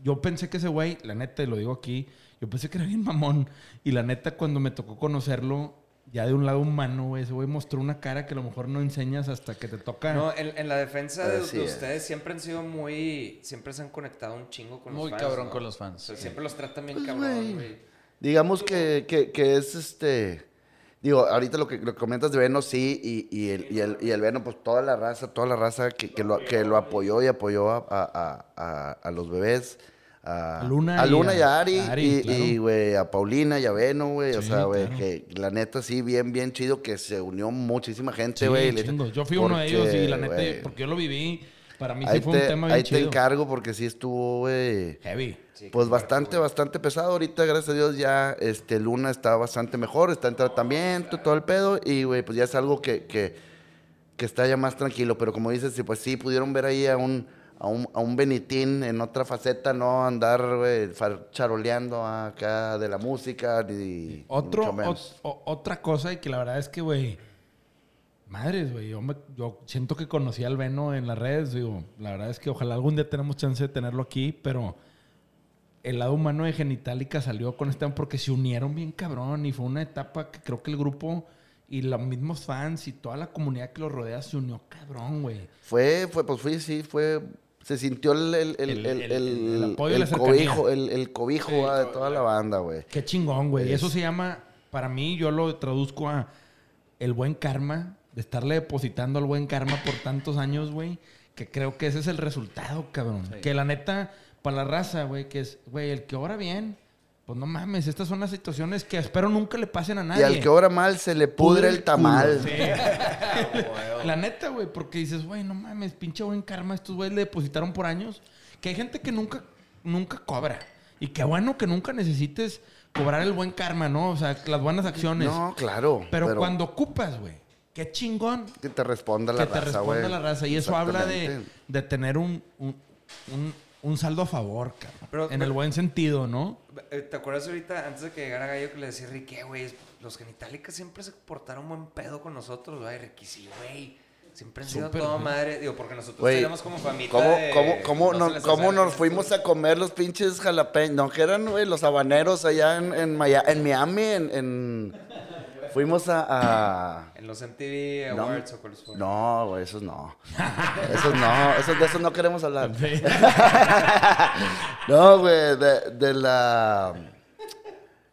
yo pensé que ese güey, la neta, y lo digo aquí, yo pensé que era bien mamón. Y la neta, cuando me tocó conocerlo, ya de un lado humano, güey, ese güey mostró una cara que a lo mejor no enseñas hasta que te toca... No, en, en la defensa de, ustedes siempre han sido muy. Siempre se han conectado un chingo con los Muy fans. cabrón ¿no? con los fans. O sea, siempre los tratan bien Pues, cabrón, güey. güey. Digamos que, que, que es este. Digo, ahorita lo que, lo que comentas de Veno, sí, y, y, el, y, el, y el Veno, pues toda la raza, toda la raza que, que, lo, que lo apoyó y apoyó a, a, a, a los bebés. A, Luna a y Luna a- y a Ari, a Ari, y, claro. y, güey, a Paulina y a Veno, güey. o sea, güey, claro. que la neta sí, bien, bien chido que se unió muchísima gente, güey. Yo fui uno de ellos y la neta, porque yo lo viví, para mí sí ahí un te, tema bien ahí te chido. encargo porque sí estuvo, güey. Heavy. Sí, Pues bastante, fuerte, bastante pesado. Ahorita, gracias a Dios, ya este Luna está bastante mejor, está en tratamiento, todo el pedo. Y, güey, pues ya es algo que, que, que está ya más tranquilo. Pero como dices, sí, pues sí, pudieron ver ahí a un, a un, a un Benitín en otra faceta, no andar, güey, far- charoleando acá de la música, ni, ni Otro, mucho menos. ot- o- otra cosa y que la verdad es que, güey, madres, güey, yo, me- yo siento que conocí al Veno en las redes, digo, la verdad es que ojalá algún día tenemos chance de tenerlo aquí, pero el lado humano de Genitalica salió con este porque se unieron bien cabrón y fue una etapa que creo que el grupo y los mismos fans y toda la comunidad que los rodea se unió cabrón, güey. Fue, fue, pues fue, sí, fue. Se sintió el, el, el, El- el, el- el- el apoyo el cobijo, el, el cobijo ah, de toda la banda, güey. Qué chingón, güey. Y Es- Eso se llama, para mí, yo lo traduzco a el buen karma, de estarle depositando el buen karma por tantos años, güey. Que creo que ese es el resultado, cabrón. Que la neta, para la raza, güey, que es, güey, el que obra bien, pues no mames, estas son las situaciones que espero nunca le pasen a Y nadie. al que obra mal se le pudre el tamal. culo. Sí. (laughs) la neta, güey, porque dices, güey, no mames, pinche buen karma, estos güeyes le depositaron por años. Que hay gente que nunca, nunca cobra. Y qué bueno que nunca necesites cobrar el buen karma, ¿no? O sea, las buenas acciones. No, claro. pero, cuando ocupas, güey, qué chingón Que te responda la que te raza, responda güey. la raza. Y eso habla de, de tener un, un, un- un saldo a favor, cabrón. Pero- en pero- el buen sentido, ¿no? Eh, ¿Te acuerdas ahorita, antes de que llegara Gallo, que le decía a Ricky, "Eh, güey, los genitálicas siempre se portaron buen pedo con nosotros, güey? Ricky, sí, güey. Siempre han sido toda güey. madre. Digo, porque nosotros Güey, tenemos como familia. ¿Cómo, de, cómo, cómo, no no- nos fuimos a comer los pinches jalapeños? No, que eran, güey, los habaneros allá en, en, Miami, en, en- Fuimos a... a- En los MTV No, Awards o cuáles fueron. No, güey, esos no. Esos no, esos, de esos no queremos hablar. (laughs) (laughs) No, güey, de, de la...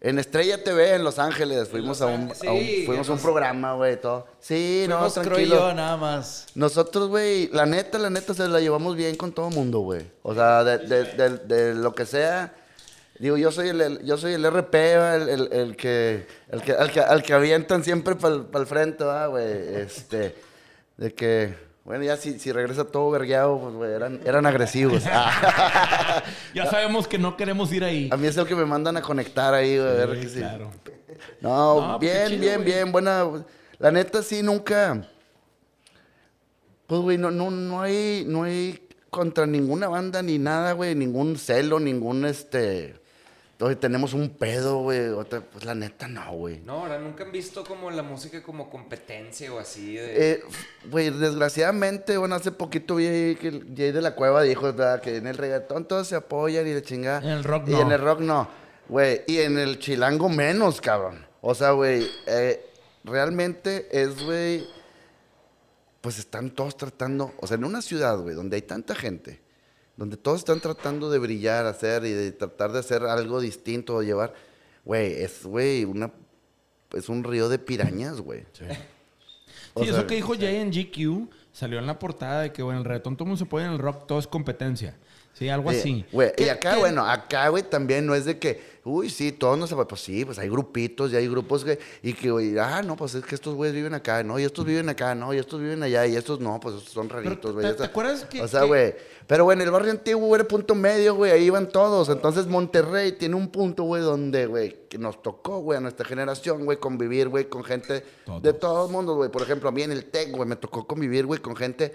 En Estrella TV en Los Ángeles fuimos a un, a fuimos a un programa, güey, todo. Sí, no, Fuimos, creo tranquilo. yo, nada más. Nosotros, güey, la neta, la neta, se la llevamos bien con todo mundo, güey. O sea, de, de- de- de lo que sea. Digo, yo soy el, el- yo soy el RP, el, el- el que, el que, al que, al que avientan siempre para el frente, ¿va, güey. Este, de que, bueno, ya si, si regresa todo vergueado, pues, güey, eran, eran agresivos. Ah, (laughs) Ya sabemos que no queremos ir ahí. a mí es el que me mandan a conectar ahí, güey, a ver Sí, que sí. claro. No, No, pues, bien, chido, bien, güey. bien, buena. La neta sí nunca. Pues güey, no, no, no hay, no hay contra ninguna banda ni nada, güey, ningún celo, ningún este. Oye, tenemos un pedo, güey. otra- Pues la neta no, güey. No, ahora nunca han visto como la música como competencia o así. De... Eh, Güey, desgraciadamente, bueno, hace poquito vi ahí que Jay de la Cueva dijo, ¿verdad? Que en el reggaetón todos se apoyan y de chingada. En el rock Y no. en el rock no. Güey, y en el chilango menos, cabrón. O sea, güey, eh, realmente es, güey, pues están todos tratando, o sea, en una ciudad, güey, donde hay tanta gente, donde todos están tratando de brillar, hacer y de tratar de hacer algo distinto o llevar, güey, es, güey, una, es un río de pirañas, güey. Sí, sea, eso que dijo Jay en GQ salió en la portada de que, bueno, el reggaetón todo el mundo se puede en el rock, todo es competencia. Sí, algo Sí, así. Güey, y ¿Qué- acá, qué- bueno, acá, güey, también no es de que, uy, sí, todos nos pues sí, pues hay grupitos y hay grupos que, y que, güey, ah, no, pues es que estos güeyes viven acá, no, y estos viven acá, no, y estos viven allá, y estos no, pues estos son raritos, güey. ¿te- acuerdas que- O sea, que- güey, pero, en el barrio antiguo, era punto medio, güey, ahí iban todos. Entonces, Monterrey tiene un punto, güey, donde, güey, que nos tocó, güey, a nuestra generación, güey, convivir, güey, con gente Todos. de todos mundos, güey. Por ejemplo, a mí en el TEC, güey, me tocó convivir, güey, con gente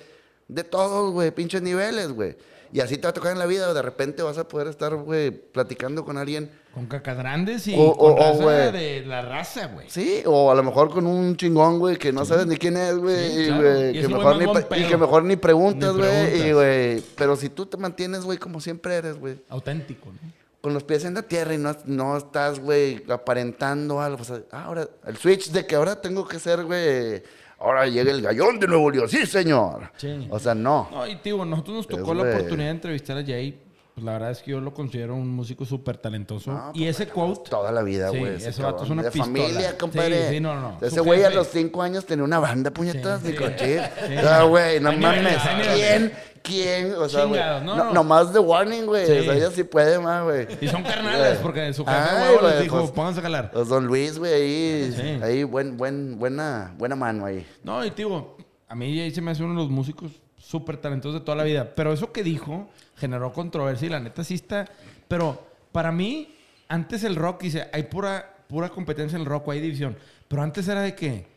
de todos, güey, pinches niveles, güey. Y así te va a tocar en la vida, de repente vas a poder estar, güey, platicando con alguien. Con cacas grandes y O- con o- o, raza de la raza, güey. Sí, o a lo mejor con un chingón, güey, que no sabes ni quién es, güey, Sí, y, claro. Y que mejor ni, y que mejor ni preguntas, güey, y, güey, pero si tú te mantienes, güey, como siempre eres, güey, Auténtico, ¿no? con los pies en la tierra y no, no estás, güey, aparentando algo, pues, ah, ahora, el switch de que ahora tengo que ser, güey, ahora llega el gallón de Nuevo León, sí, señor. Sí. O sea, no. No, y tío, nosotros nos Es, tocó la oportunidad de entrevistar a Jay. Pues la verdad es que yo lo considero un músico súper talentoso. No, y ese quote, Toda la vida, Sí, güey. ese vato es una de pistola. familia, compadre. Sí, sí, no, no. Ese güey a los cinco años tenía una banda, puñetas, Sí, microchip. sí. O sea, güey, no mames. ¿Quién? ¿Quién? O sea, güey. No, no, no. Nomás de warning, güey. Sí. O sea, ella sí puede más, güey. y son carnales, porque su jefe les güey, dijo, pues, pónganse a jalar. Los Don Luis, güey, ahí, Sí. ahí buen, buen, buena, buena mano ahí. No, y tío, a mí Jay se me hace uno de los músicos súper talentosos de toda la vida. Pero eso que dijo generó controversia y la neta sí está. Pero para mí, antes el rock, dice, hay pura, pura competencia en el rock, hay división. Pero antes era de que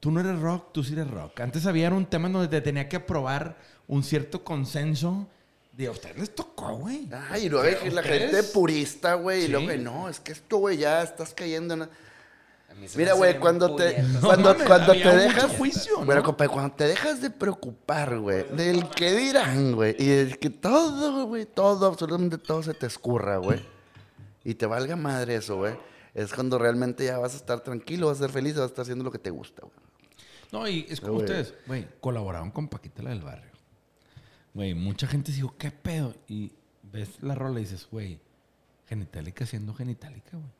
tú no eres rock, tú sí eres rock. Antes había un tema en donde te tenía que aprobar un cierto consenso. De a ustedes les tocó, güey. Ay, y luego la gente purista, güey. Sí. Y luego, no, es que esto, güey, ya estás cayendo en... Mira, güey, cuando te, cuando, mames, cuando te dejas, juicio, ¿no? Bueno, compadre, cuando te dejas de preocupar, güey, del que dirán, güey, y el que todo, güey, todo, absolutamente todo se te escurra, güey, y te valga madre eso, güey, es cuando realmente ya vas a estar tranquilo, vas a ser feliz, vas a estar haciendo lo que te gusta, güey. No, y es como ustedes, güey, colaboraron con Paquita la del barrio. Güey, mucha gente dijo, ¿qué pedo? Y ves la rola y dices, güey, genitálica haciendo genitálica, güey.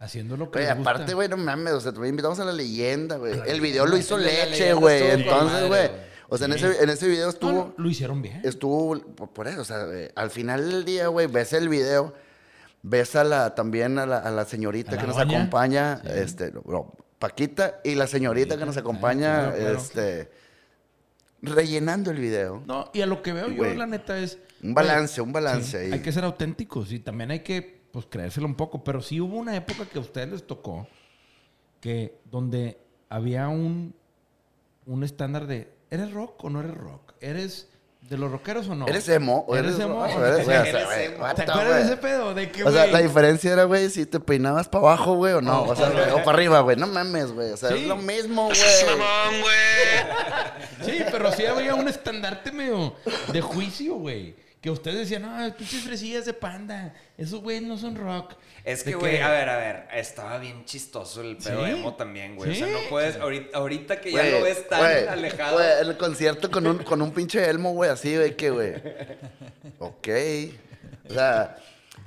Haciendo lo que Güey, aparte, güey, no mames, o sea, te invitamos a la leyenda, güey. El video lo hizo Leche, güey. Entonces, güey. O sea, en ese, en ese video estuvo. lo hicieron bien. Estuvo por, por eso, o sea, eh, al final del día, güey, ves el video, ves a la, también a la, a la señorita A la que nos doña. acompaña, Sí. este, no, Paquita y la señorita que nos acompaña, claro. este, rellenando el video. No, y a lo que veo yo, la neta es... Un balance, un balance ahí. Hay que ser auténticos y también hay que, pues, creérselo un poco. Pero sí hubo una época que a ustedes les tocó que donde había un, un estándar de, ¿eres rock o no eres rock? ¿Eres de los rockeros o no? ¿Eres emo? o ¿Eres emo? o eres- güey, o sea, Eres güey, emo. what ¿Te acuerdas de güey? ese pedo? De que, O sea, güey, la diferencia era, güey, si te peinabas para abajo, güey, o no. O sea, güey, o para arriba, güey. No mames, güey. O sea, Sí. es lo mismo, güey. Sí, pero sí había un estandarte medio de juicio, güey. Que ustedes decían, no, pinches fresillas de panda. Esos güeyes no son rock. Es que, güey, a ver, a ver, estaba bien chistoso el pedo Sí. emo también, güey. O sea, no puedes, ahorita, ahorita que ya lo ves tan alejado. Güey, el concierto con un, con un pinche elmo, güey, así, güey, que, güey. Ok. O sea,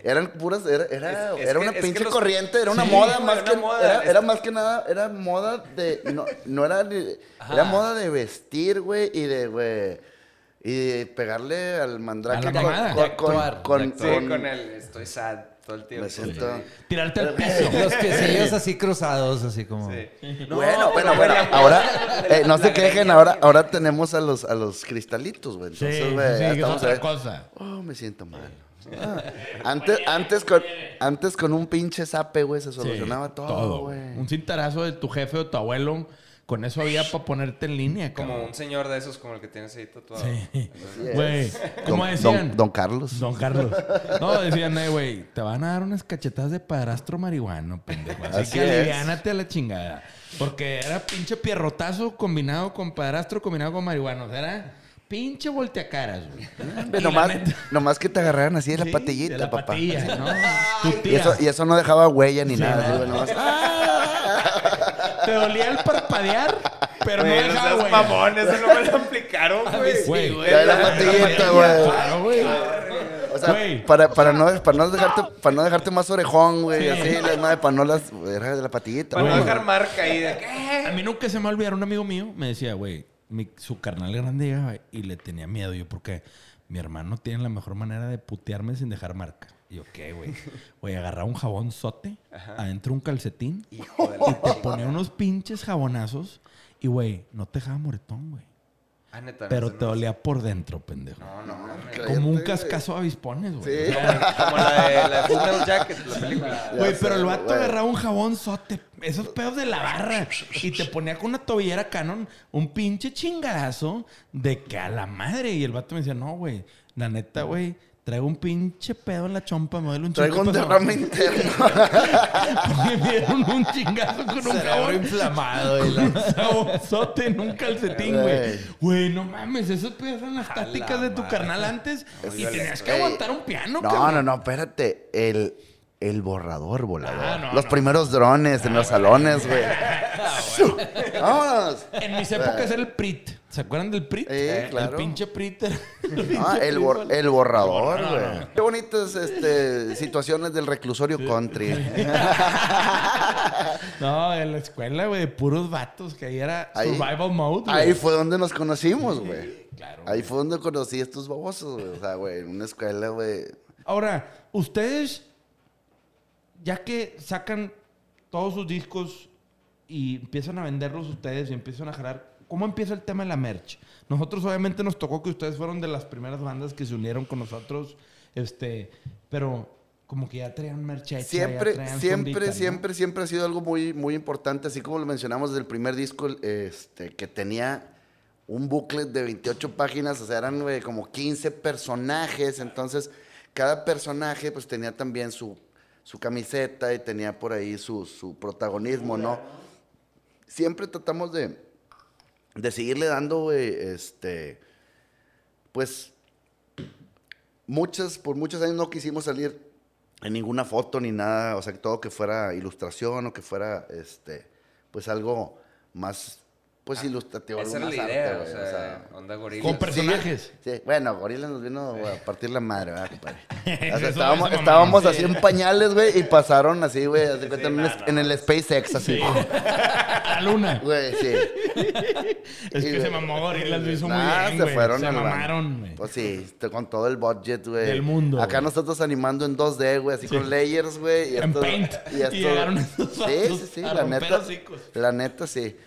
eran puras, era, era, Es- es era que- una es que pinche los- corriente, era una Sí, moda más una que, moda, era, era más que nada, era moda de, no, no era, ni- era moda de vestir, güey, y de, güey, y pegarle al mandrake A la con, mamada. con, actuar, con- de Sí, con- con el estoy sad todo el tiempo. me siento... Tirarte al piso. (laughs) Los piecillos así cruzados, así como. Sí. bueno, bueno, bueno, (laughs) ahora, eh, no se quejen, ahora, ahora tenemos a los, a los cristalitos, güey. Entonces, sí, güey, sí, estamos otra cosa. Oh, me siento mal. Ah, antes, antes, con, antes con un pinche zape, güey, se solucionaba Sí, todo, güey. Un cintarazo de tu jefe o tu abuelo. Con eso había para ponerte en línea, Como cabrón. un señor de esos como el que tienes ahí tatuado. Sí. Güey, ¿cómo Don- decían? Don, don Carlos. Don Carlos. No, decían, eh, güey, te van a dar unas cachetadas de padrastro marihuano, pendejo. Así, Así que aliviánate a la chingada. Porque era pinche pierrotazo combinado con padrastro combinado con marihuano. O sea, era pinche volteacaras, güey. La nomás, neta- nomás que te agarraran así de la Sí, patillita, de la papá. patilla, ¿no? Y eso, y eso no dejaba huella ni Sí, nada. no. así, güey, nomás, ¡ah! Te dolía el parpadear, pero Güey, no dejaba, güey. mamón, eso no me lo aplicaron, güey. Güey, Ya la patillita, güey. Claro, güey. O sea, Güey. para, para, no, para, no dejarte, para no dejarte más orejón, güey. Sí. Así, la madre, para no las. De la patillita, Para no güey. dejar marca ahí de ¿qué? A mí nunca se me va a olvidar un amigo mío me decía, güey, mi- su carnal grande llegaba y le tenía miedo. Yo, porque mi hermano tiene la mejor manera de putearme sin dejar marca. Y yo, ¿qué, güey? Güey, agarraba un jabón sote, adentro un calcetín, Hijo de (laughs) y te ponía unos pinches jabonazos. Y, güey, no te dejaba moretón, güey. Ah, neta, Pero te no- dolía por dentro, pendejo. No, no. Cállate, Como un güey. cascazo de avispones, güey. Sí. Como la de la de Full Jacket, la película. Güey, pero el vato agarraba un jabón sote, esos pedos de la barra, y te ponía con una tobillera Canon un pinche chingadazo de que a la madre. Y el vato me decía, no, güey, la neta, güey, traigo un pinche pedo en la chompa, me duele un Traigo chingo un derrame interno. (laughs) Porque me dieron un chingazo con un Cerebro inflamado. Y Un la... jabonzote en un calcetín, güey. Güey. No mames, esas pedas eran las A tácticas de tu carnal antes. Y tenías que aguantar un piano, No, no, no, espérate. El, el borrador volador. Ah, no, los no. primeros drones en los salones, güey. (laughs) Vámonos. En mis épocas era el PRIT. ¿Se acuerdan del PRIT? Sí, claro. El pinche PRIT. era- (laughs) Ah, el, bor- el borrador, No, no, güey. no. Qué bonitas este, situaciones del reclusorio country. (laughs) No, en la escuela, güey, de puros vatos, que ahí era Ahí- survival mode. güey. Ahí fue donde nos conocimos, güey. Claro. Ahí fue donde conocí a estos babosos, güey. O sea, güey, en una escuela, güey. Ahora, ustedes, ya que sacan todos sus discos y empiezan a venderlos ustedes y empiezan a jalar, ¿cómo empieza el tema de la merch? Nosotros obviamente nos tocó que ustedes fueron de las primeras bandas que se unieron con nosotros, este, pero como que ya traían merch hecha, Siempre, traían siempre, siempre, siempre ha sido algo muy, muy importante, así como lo mencionamos desde el primer disco, este, que tenía un booklet de 28 páginas, o sea, eran como 15 personajes, entonces cada personaje pues tenía también su, su camiseta y tenía por ahí su, su protagonismo, ¿no? Siempre tratamos de, de seguirle dando, güey, este, pues, muchas, por muchos años no quisimos salir en ninguna foto ni nada, o sea, todo que fuera ilustración o que fuera, este, pues algo más, pues ilustrativo. Esa algo era la idea, arte, o sea, onda gorila. Con personajes. Sí, bueno, Gorila nos vino a partir la madre, ¿verdad, compadre? (laughs) O sea, Eso- estábamos eso estábamos así sí. en pañales, güey, y pasaron así, güey, cuenta, en, el SpaceX, así. A la luna. Güey, sí. (laughs) Es Y, que se mamó Gorilas, lo hizo muy bien, se güey. fueron Se mamaron, güey. Pues sí, este, con todo el budget, güey. Del mundo, Acá nosotros animando en 2D, güey, así Sí. con layers, güey. y En Paint. Y (laughs) estos- llegaron estos Sí, sí, sí, la neta. La neta, sí.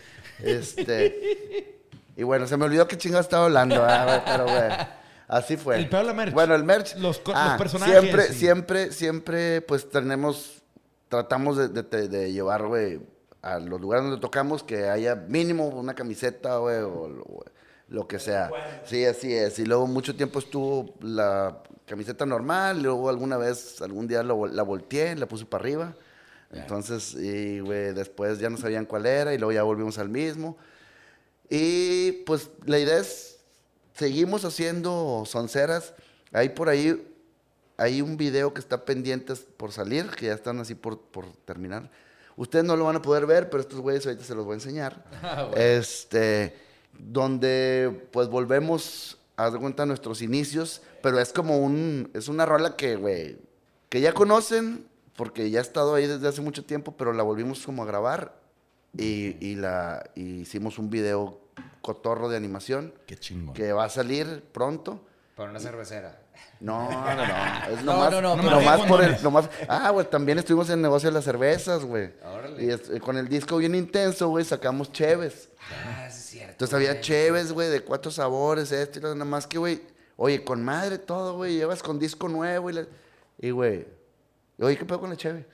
Este. y bueno, se me olvidó qué chingado estaba hablando, güey, pero, güey. Así fue. El pedo de la merch. Bueno, el merch. Los ah, los personajes, Siempre, sí. siempre, siempre, pues tenemos. Tratamos de, de- de llevar, güey, a los lugares donde tocamos que haya mínimo una camiseta, güey, o, o lo que sea. Sí, así es. Y luego mucho tiempo estuvo la camiseta normal, luego alguna vez, algún día lo la volteé, la puse para arriba. Entonces, y, güey, después ya no sabían cuál era y luego ya volvimos al mismo. Y pues la idea es, seguimos haciendo sonceras. Hay por ahí, hay un video que está pendiente por salir, que ya están así por, por terminar. Ustedes no lo van a poder ver, pero estos güeyes ahorita se los voy a enseñar. (laughs) Este, donde pues volvemos a dar cuenta nuestros inicios, pero es como un, es una rola que, güey, que ya conocen, porque ya ha estado ahí desde hace mucho tiempo, pero la volvimos como a grabar y, y la y hicimos un video cotorro de animación Qué chingón. que va a salir pronto. Para una cervecera. No, no, no. (laughs) Es No, nomás, no, no, pero- nomás por el, nomás. Ah, güey, también estuvimos en el negocio de las cervezas, güey. Y es- con el disco bien intenso, güey, sacamos cheves. Ah, sí es cierto. Entonces había cheves, güey, de cuatro sabores, esto y lo nada más que, güey, oye, con madre todo, güey, llevas con disco nuevo y, la- y güey, oye, ¿qué pedo con la cheve?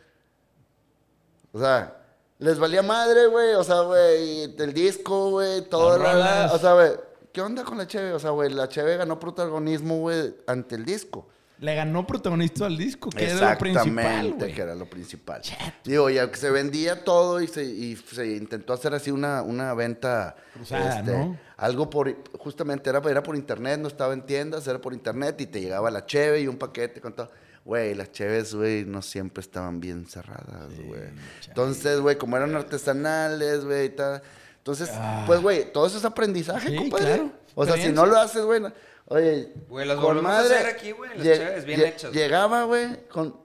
O sea, les valía madre, güey, o sea, güey, el disco, güey, todo, la, la, o sea, güey, ¿qué onda con la cheve? O sea, güey, la cheve ganó protagonismo, güey, ante el disco. Le ganó protagonista al disco, que era lo principal, Exactamente, que era lo principal. Digo, ya que se vendía todo y se, y se intentó hacer así una, una venta. este, Cruzada, ¿no? Algo por, justamente era, era por internet, no estaba en tiendas, era por internet y te llegaba la cheve y un paquete con todo. Güey, las cheves, güey, no siempre estaban bien cerradas, güey. Entonces, güey, como eran artesanales, güey, y tal. Entonces, pues, güey, todo eso es aprendizaje, Ah. Sí, compadre. claro. O sea, si no lo haces, güey, oye, Güey, las con volvemos a madre, hacer aquí, güey, las lle- cheves bien lle- hechas. Llegaba, güey, con...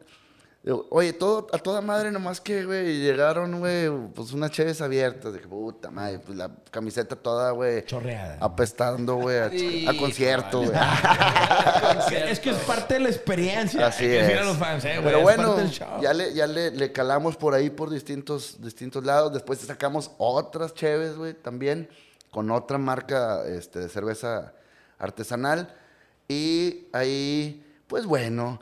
Oye, todo, a toda madre nomás que, güey, llegaron, güey, pues unas cheves abiertas. De que, puta madre, pues la camiseta toda, güey. Chorreada. Apestando, güey, a, Sí, a concierto, güey. (laughs) Es que es parte de la experiencia. Así que es. a los fans, eh. Pero bueno, parte del show. ya, le, ya le, le calamos por ahí por distintos, distintos lados. Después sacamos otras cheves, güey, también, con otra marca este, de cerveza artesanal. Y ahí, pues bueno,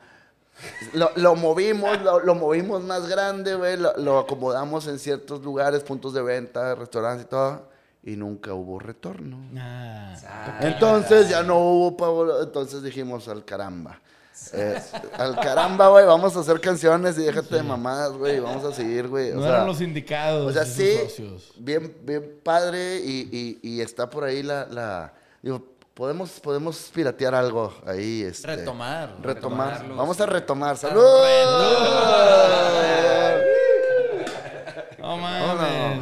lo, lo movimos, lo, lo movimos más grande, güey. Lo, lo acomodamos en ciertos lugares, puntos de venta, restaurantes y todo. Y nunca hubo retorno. Ah, Entonces ya no hubo pavo, entonces dijimos al caramba. Eh, al caramba, güey, vamos a hacer canciones y déjate de mamadas, güey, vamos a seguir, güey. No sea, eran los indicados. o sea, sí, socios. bien, bien padre y, y- y está por ahí la, la- digo, podemos, podemos piratear algo ahí, este, Retomar. retomar, vamos a retomar, salud. No mames.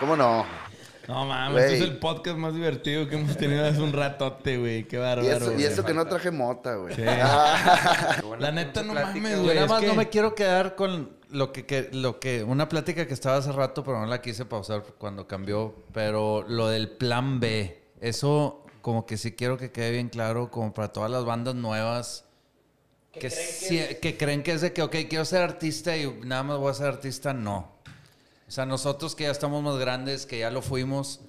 ¿Cómo no? No mames, este es el podcast más divertido que hemos tenido hace un ratote, güey. Qué bárbaro. Y eso, y eso que no traje mota, güey. Sí. Buena (laughs) La neta, no mames, güey. nada más que- no me quiero quedar con lo que, que- lo que una plática que estaba hace rato, pero no la quise pausar cuando cambió, pero lo del plan B, eso como que sí quiero que quede bien claro como para todas las bandas nuevas que, sí- que creen que es de que, ok, quiero ser artista y nada más voy a ser artista, no. O sea, nosotros que ya estamos más grandes, que ya lo fuimos,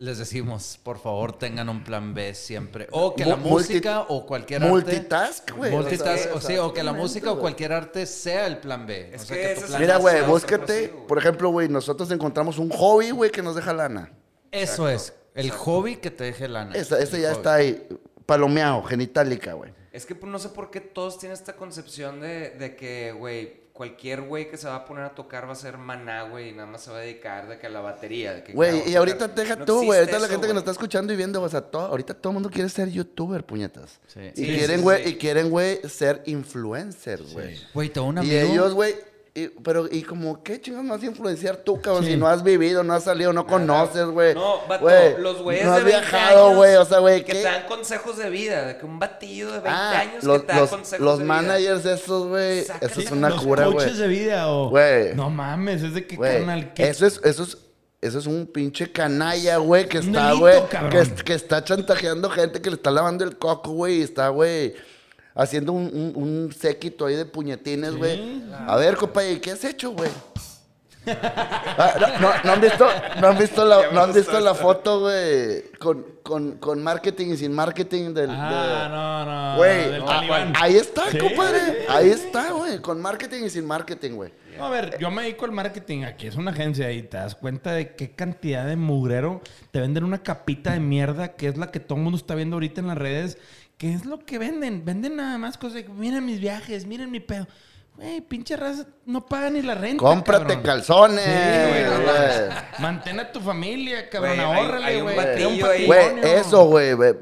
les decimos, por favor, tengan un plan B siempre. O que la multi- música o cualquier arte... Multitask, güey. o sea, Multitask, o, sí, o que la música o cualquier arte sea el plan B. Es o sea, que que, plan el- Mira, Plan güey, sea búscate, por ejemplo, güey, nosotros encontramos un hobby, güey, que nos deja lana. Eso es, el hobby que te deje lana. Esa, ese ya hobby. está ahí, palomeado, genitálica, güey. Es que pues, no sé por qué todos tienen esta concepción de, de que, güey, cualquier güey que se va a poner a tocar va a ser maná, güey, y nada más se va a dedicar de que a la batería. De que, Güey, y ahorita deja No tú, güey. Ahorita la gente que nos güey. está escuchando y viendo, o sea, todo, ahorita todo el mundo quiere ser youtuber, puñetas. Sí. Y Sí, quieren, sí, güey, sí. y quieren, güey, ser influencers, güey. Güey, tengo un Y amigo. ellos, güey, y- pero, y como, ¿qué chingas me vas a influenciar tú, cabrón? Sí. Si no has vivido, no has salido, no conoces, güey. No, vato, los güeyes no de has 20 viajado, años güey, o sea, güey, Que ¿qué? te dan consejos de vida, de que un batillo de 20 Ah, años los, que te da los, consejos los de vida. managers esos, güey, eso es a una los cura, güey. coaches de vida o... Güey. No mames, es de que Güey, carnal... ¿qué- eso es, eso es, eso es un pinche canalla, güey, que está, güey, que, que está chantajeando gente que le está lavando el coco, güey, y está, güey, haciendo un, un, un séquito ahí de puñetines, güey. A ver, compa, ¿y qué has hecho, güey? Ah, no, no, no han visto, no han visto la, (laughs) no han visto la foto, güey, con, con, con marketing y sin marketing del, Ah, de- no, no. Güey, ah, ahí está, Sí, compadre. Ahí está, güey. Con marketing y sin marketing, güey. No, a ver, yo me dedico al marketing. Aquí es una agencia y te das cuenta de qué cantidad de mugrero te venden una capita de mierda que es la que todo el mundo está viendo ahorita en las redes. ¿Qué es lo que venden? Venden nada más cosas de que, miren mis viajes, miren mi pedo. Güey, pinche raza, no paga ni la renta. Cómprate cabrón. calzones, Sí, güey, güey. Mantén a tu familia, cabrón. Güey, ahórrale, güey. Güey, patrimonio. eso, güey. güey.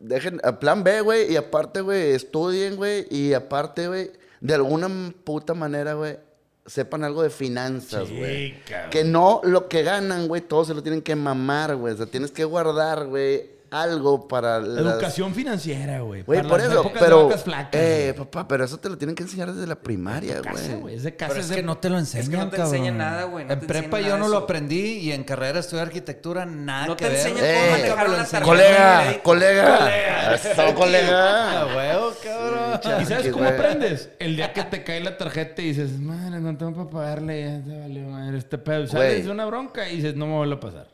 Dejen, a plan B, güey. Y aparte, güey, estudien, güey. Y aparte, güey, de alguna puta manera, güey, sepan algo de finanzas, güey. cabrón. que no lo que ganan, güey, todo se lo tienen que mamar, güey. O sea, tienes que guardar, güey, algo para las- Educación financiera, güey. Güey, por las eso, épocas de pero. vacas flacas, eh, papá, pero eso te lo tienen que enseñar desde la primaria, güey. güey. Es de casa. Es de- que no te lo enseñan, que no te cabrón. enseñan nada, güey, no en te prepa yo no lo aprendí y en carrera estudié arquitectura nada No que te ver. enseñan Eh, cómo manejar tarjeta de Colega, crédito. colega. Eso, colega. Ah, (laughs) huevo, cabrón. ¿Y sabes cómo aprendes? El día que te cae la tarjeta y dices, madre, no tengo para pagarle, ya te valió madre este pedo. Sales de una bronca y dices, no me vuelve a pasar.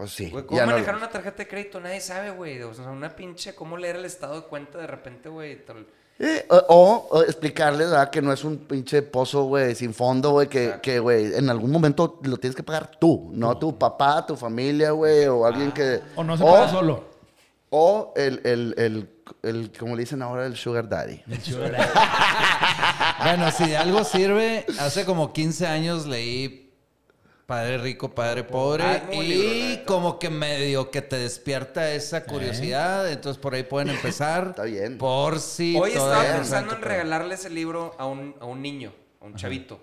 Pues sí. Güey, ¿cómo ya no- manejar una tarjeta de crédito? Nadie sabe, güey. O sea, una pinche, ¿cómo leer el estado de cuenta de repente, güey? Eh, o, o- explicarles, ¿verdad? Que no es un pinche pozo, güey, sin fondo, güey, que, Exacto. que, güey, en algún momento lo tienes que pagar tú, no tu papá, tu familia, güey, o alguien que... O no se paga solo. O el, el, el, el, como le dicen ahora, el sugar daddy. (laughs) Bueno, si de algo sirve, hace como 15 años leí Padre Rico, Padre Pobre Ah, libro, y como que medio que te despierta esa curiosidad, entonces por ahí pueden (laughs) empezar. Está bien. Por si Hoy estaba pensando en regalarle ese libro a un, a un niño, a un chavito.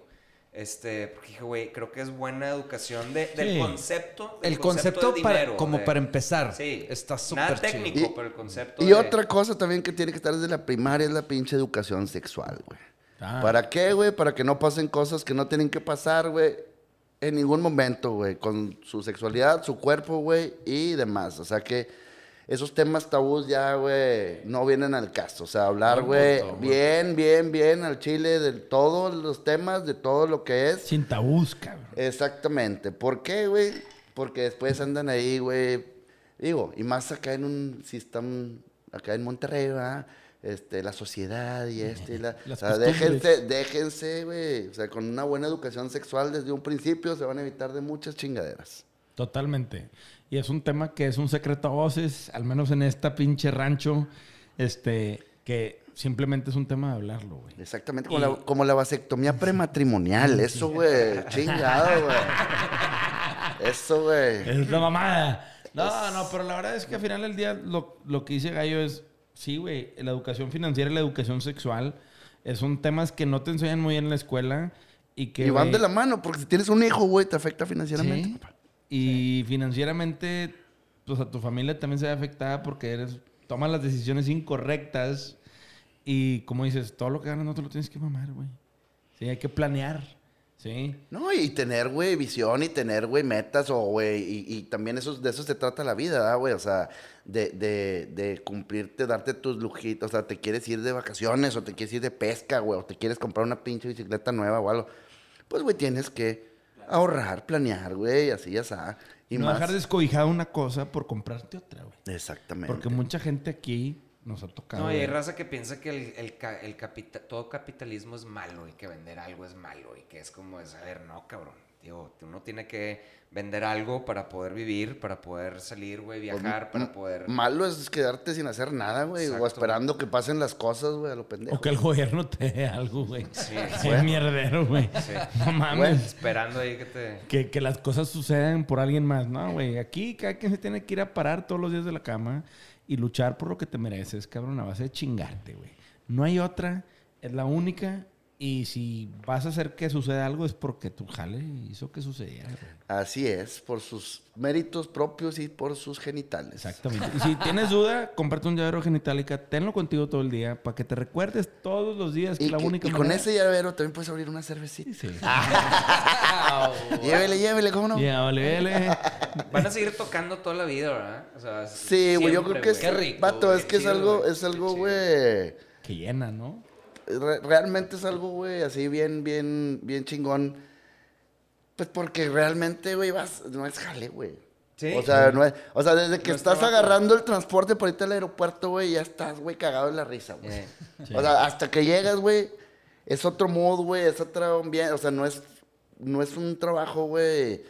Este, porque dije, güey, creo que es buena educación de, del Sí. concepto. del El concepto para, dinero, como de- para empezar. Sí. Está súper chido. técnico, Y- pero el concepto. Y de- otra cosa también que tiene que estar desde la primaria es la pinche educación sexual, güey. Ah. ¿Para qué, güey? Para que no pasen cosas que no tienen que pasar, güey. En ningún momento, güey. Con su sexualidad, su cuerpo, güey. Y demás. O sea que esos temas tabús ya, güey, no vienen al caso. O sea, hablar, güey, bien, bien, bien al chile de todos los temas, de todo lo que es. Sin tabús, cabrón. Exactamente. ¿Por qué, güey? Porque después andan ahí, güey. Digo, y más acá en un sistema, acá en Monterrey, ¿verdad? Este, la sociedad y este, y la... Las o sea, déjense, déjense, güey. O sea, con una buena educación sexual desde un principio se van a evitar de muchas chingaderas. Totalmente. Y es un tema que es un secreto a voces, al menos en esta pinche rancho, este, que simplemente es un tema de hablarlo, güey. Exactamente, como, la, como la vasectomía (laughs) prematrimonial. Eso, güey. Chingado, güey. Eso, güey. Es la mamada. No, no, pero la verdad es que al final del día lo, lo que dice Gallo es, sí, güey, la educación financiera y la educación sexual son temas que no te enseñan muy bien en la escuela y que... Y van güey, de la mano, porque si tienes un hijo, güey, te afecta financieramente. Sí. papá. Y financieramente, pues a tu familia también se ve afectada porque eres, tomas las decisiones incorrectas y como dices, todo lo que ganas no te lo tienes que mamar, güey. Sí, hay que planear, ¿sí? No, y tener, güey, visión y tener, güey, metas o, güey, y, y también eso, de eso se trata la vida, ¿verdad, güey? O sea, de, de, de cumplirte, darte tus lujitos, o sea, te quieres ir de vacaciones o te quieres ir de pesca, güey, o te quieres comprar una pinche bicicleta nueva o algo. Pues, güey, tienes que ahorrar, planear, güey, así ya está. Y no más. dejar descobijada una cosa por comprarte otra, güey. Exactamente. Porque mucha gente aquí nos ha tocado. No, y hay raza que piensa que el, el, el capita- todo capitalismo es malo y que vender algo es malo y que es como de saber, no, cabrón. Digo, uno tiene que vender algo para poder vivir, para poder salir, güey, viajar, para poder... Malo es quedarte sin hacer nada, güey. O esperando que pasen las cosas, güey, a lo pendejo. O que el gobierno te dé algo, güey. Sí, Sí, es mierdero, güey. Sí. No mames. Esperando ahí que te... Que, que las cosas sucedan por alguien más. No, güey. Aquí cada quien se tiene que ir a parar todos los días de la cama y luchar por lo que te mereces, cabrón, a base de chingarte, güey. No hay otra, es la única. Y si vas a hacer que suceda algo es porque tu jale hizo que sucediera. Así es, por sus méritos propios y por sus genitales. Exactamente. Y si tienes duda, cómprate un llavero genitálica, tenlo contigo todo el día para que te recuerdes todos los días que Y, la que- única y con ese llavero también puedes abrir una cervecita. Sí. (laughs) Llévele, llévele, ¿cómo no? Ya, vale, vale. Van a seguir tocando toda la vida, ¿verdad? O sea, Sí, güey, yo creo que es, Qué rico, vato, güey, es que es algo, güey. es algo, güey, Que llena, ¿no? Re- realmente es algo, güey, así bien, bien, bien chingón. Pues porque realmente, güey, vas, no es jale, güey. Sí. O sea, no es, o sea, desde que No estás trabajo. agarrando el transporte por ahí al aeropuerto, güey, ya estás, güey, cagado en la risa, güey. Eh, O sea, hasta que llegas, güey, es otro mood, güey, es otro ambiente, o sea, no es, no es un trabajo, güey.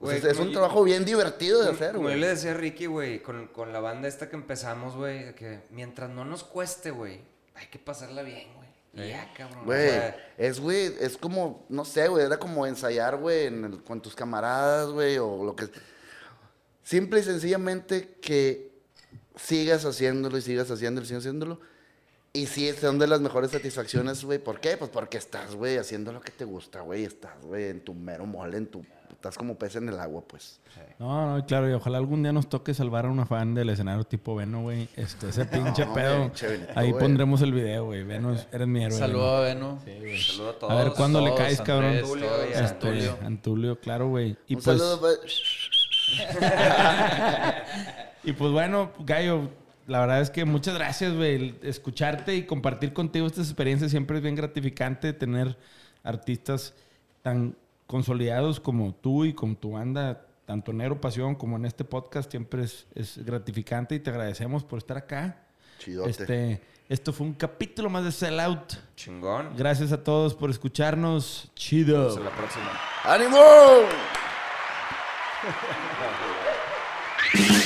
o sea, Güey, es- un yo- trabajo bien divertido de hacer, Como yo güey. le decía a Ricky, güey, con, con la banda esta que empezamos, güey, que mientras no nos cueste, güey, hay que pasarla bien, güey. Ya, cabrón. o Güey, sea, es, güey, es como, no sé, güey, era como ensayar, güey, en el- con tus camaradas, güey, o lo que... Simple y sencillamente que sigas haciéndolo y sigas haciéndolo y sigas haciéndolo. Y sí, son de las mejores satisfacciones, güey. ¿Por qué? Pues porque estás, güey, haciendo lo que te gusta, güey. Estás, güey, en tu mero mole, en tu... Estás como pez en el agua, pues. No, no, claro, y ojalá algún día nos toque salvar a una fan del escenario tipo Veno, güey. Este, ese (laughs) pinche No, pedo. Ahí güey. pondremos el video, güey. Veno, eres mi héroe. Saludo a. Veno. saludo a todos. A ver cuándo le caes, cabrón. Antulio todos, y a Este, Antulio. Antulio, claro, güey. Y Un pues, saludo, güey. (laughs) y pues bueno, Gallo, la verdad es que muchas gracias, güey. Escucharte y compartir contigo estas experiencias siempre es bien gratificante. Tener artistas tan consolidados como tú y con tu banda, tanto en Nero Pasión como en este podcast, siempre es, es gratificante y te agradecemos por estar acá. Chidote. Este, esto fue un capítulo más de Sell Out. Chingón. Gracias a todos por escucharnos. Chido. Hasta la próxima. ¡Ánimo! (laughs)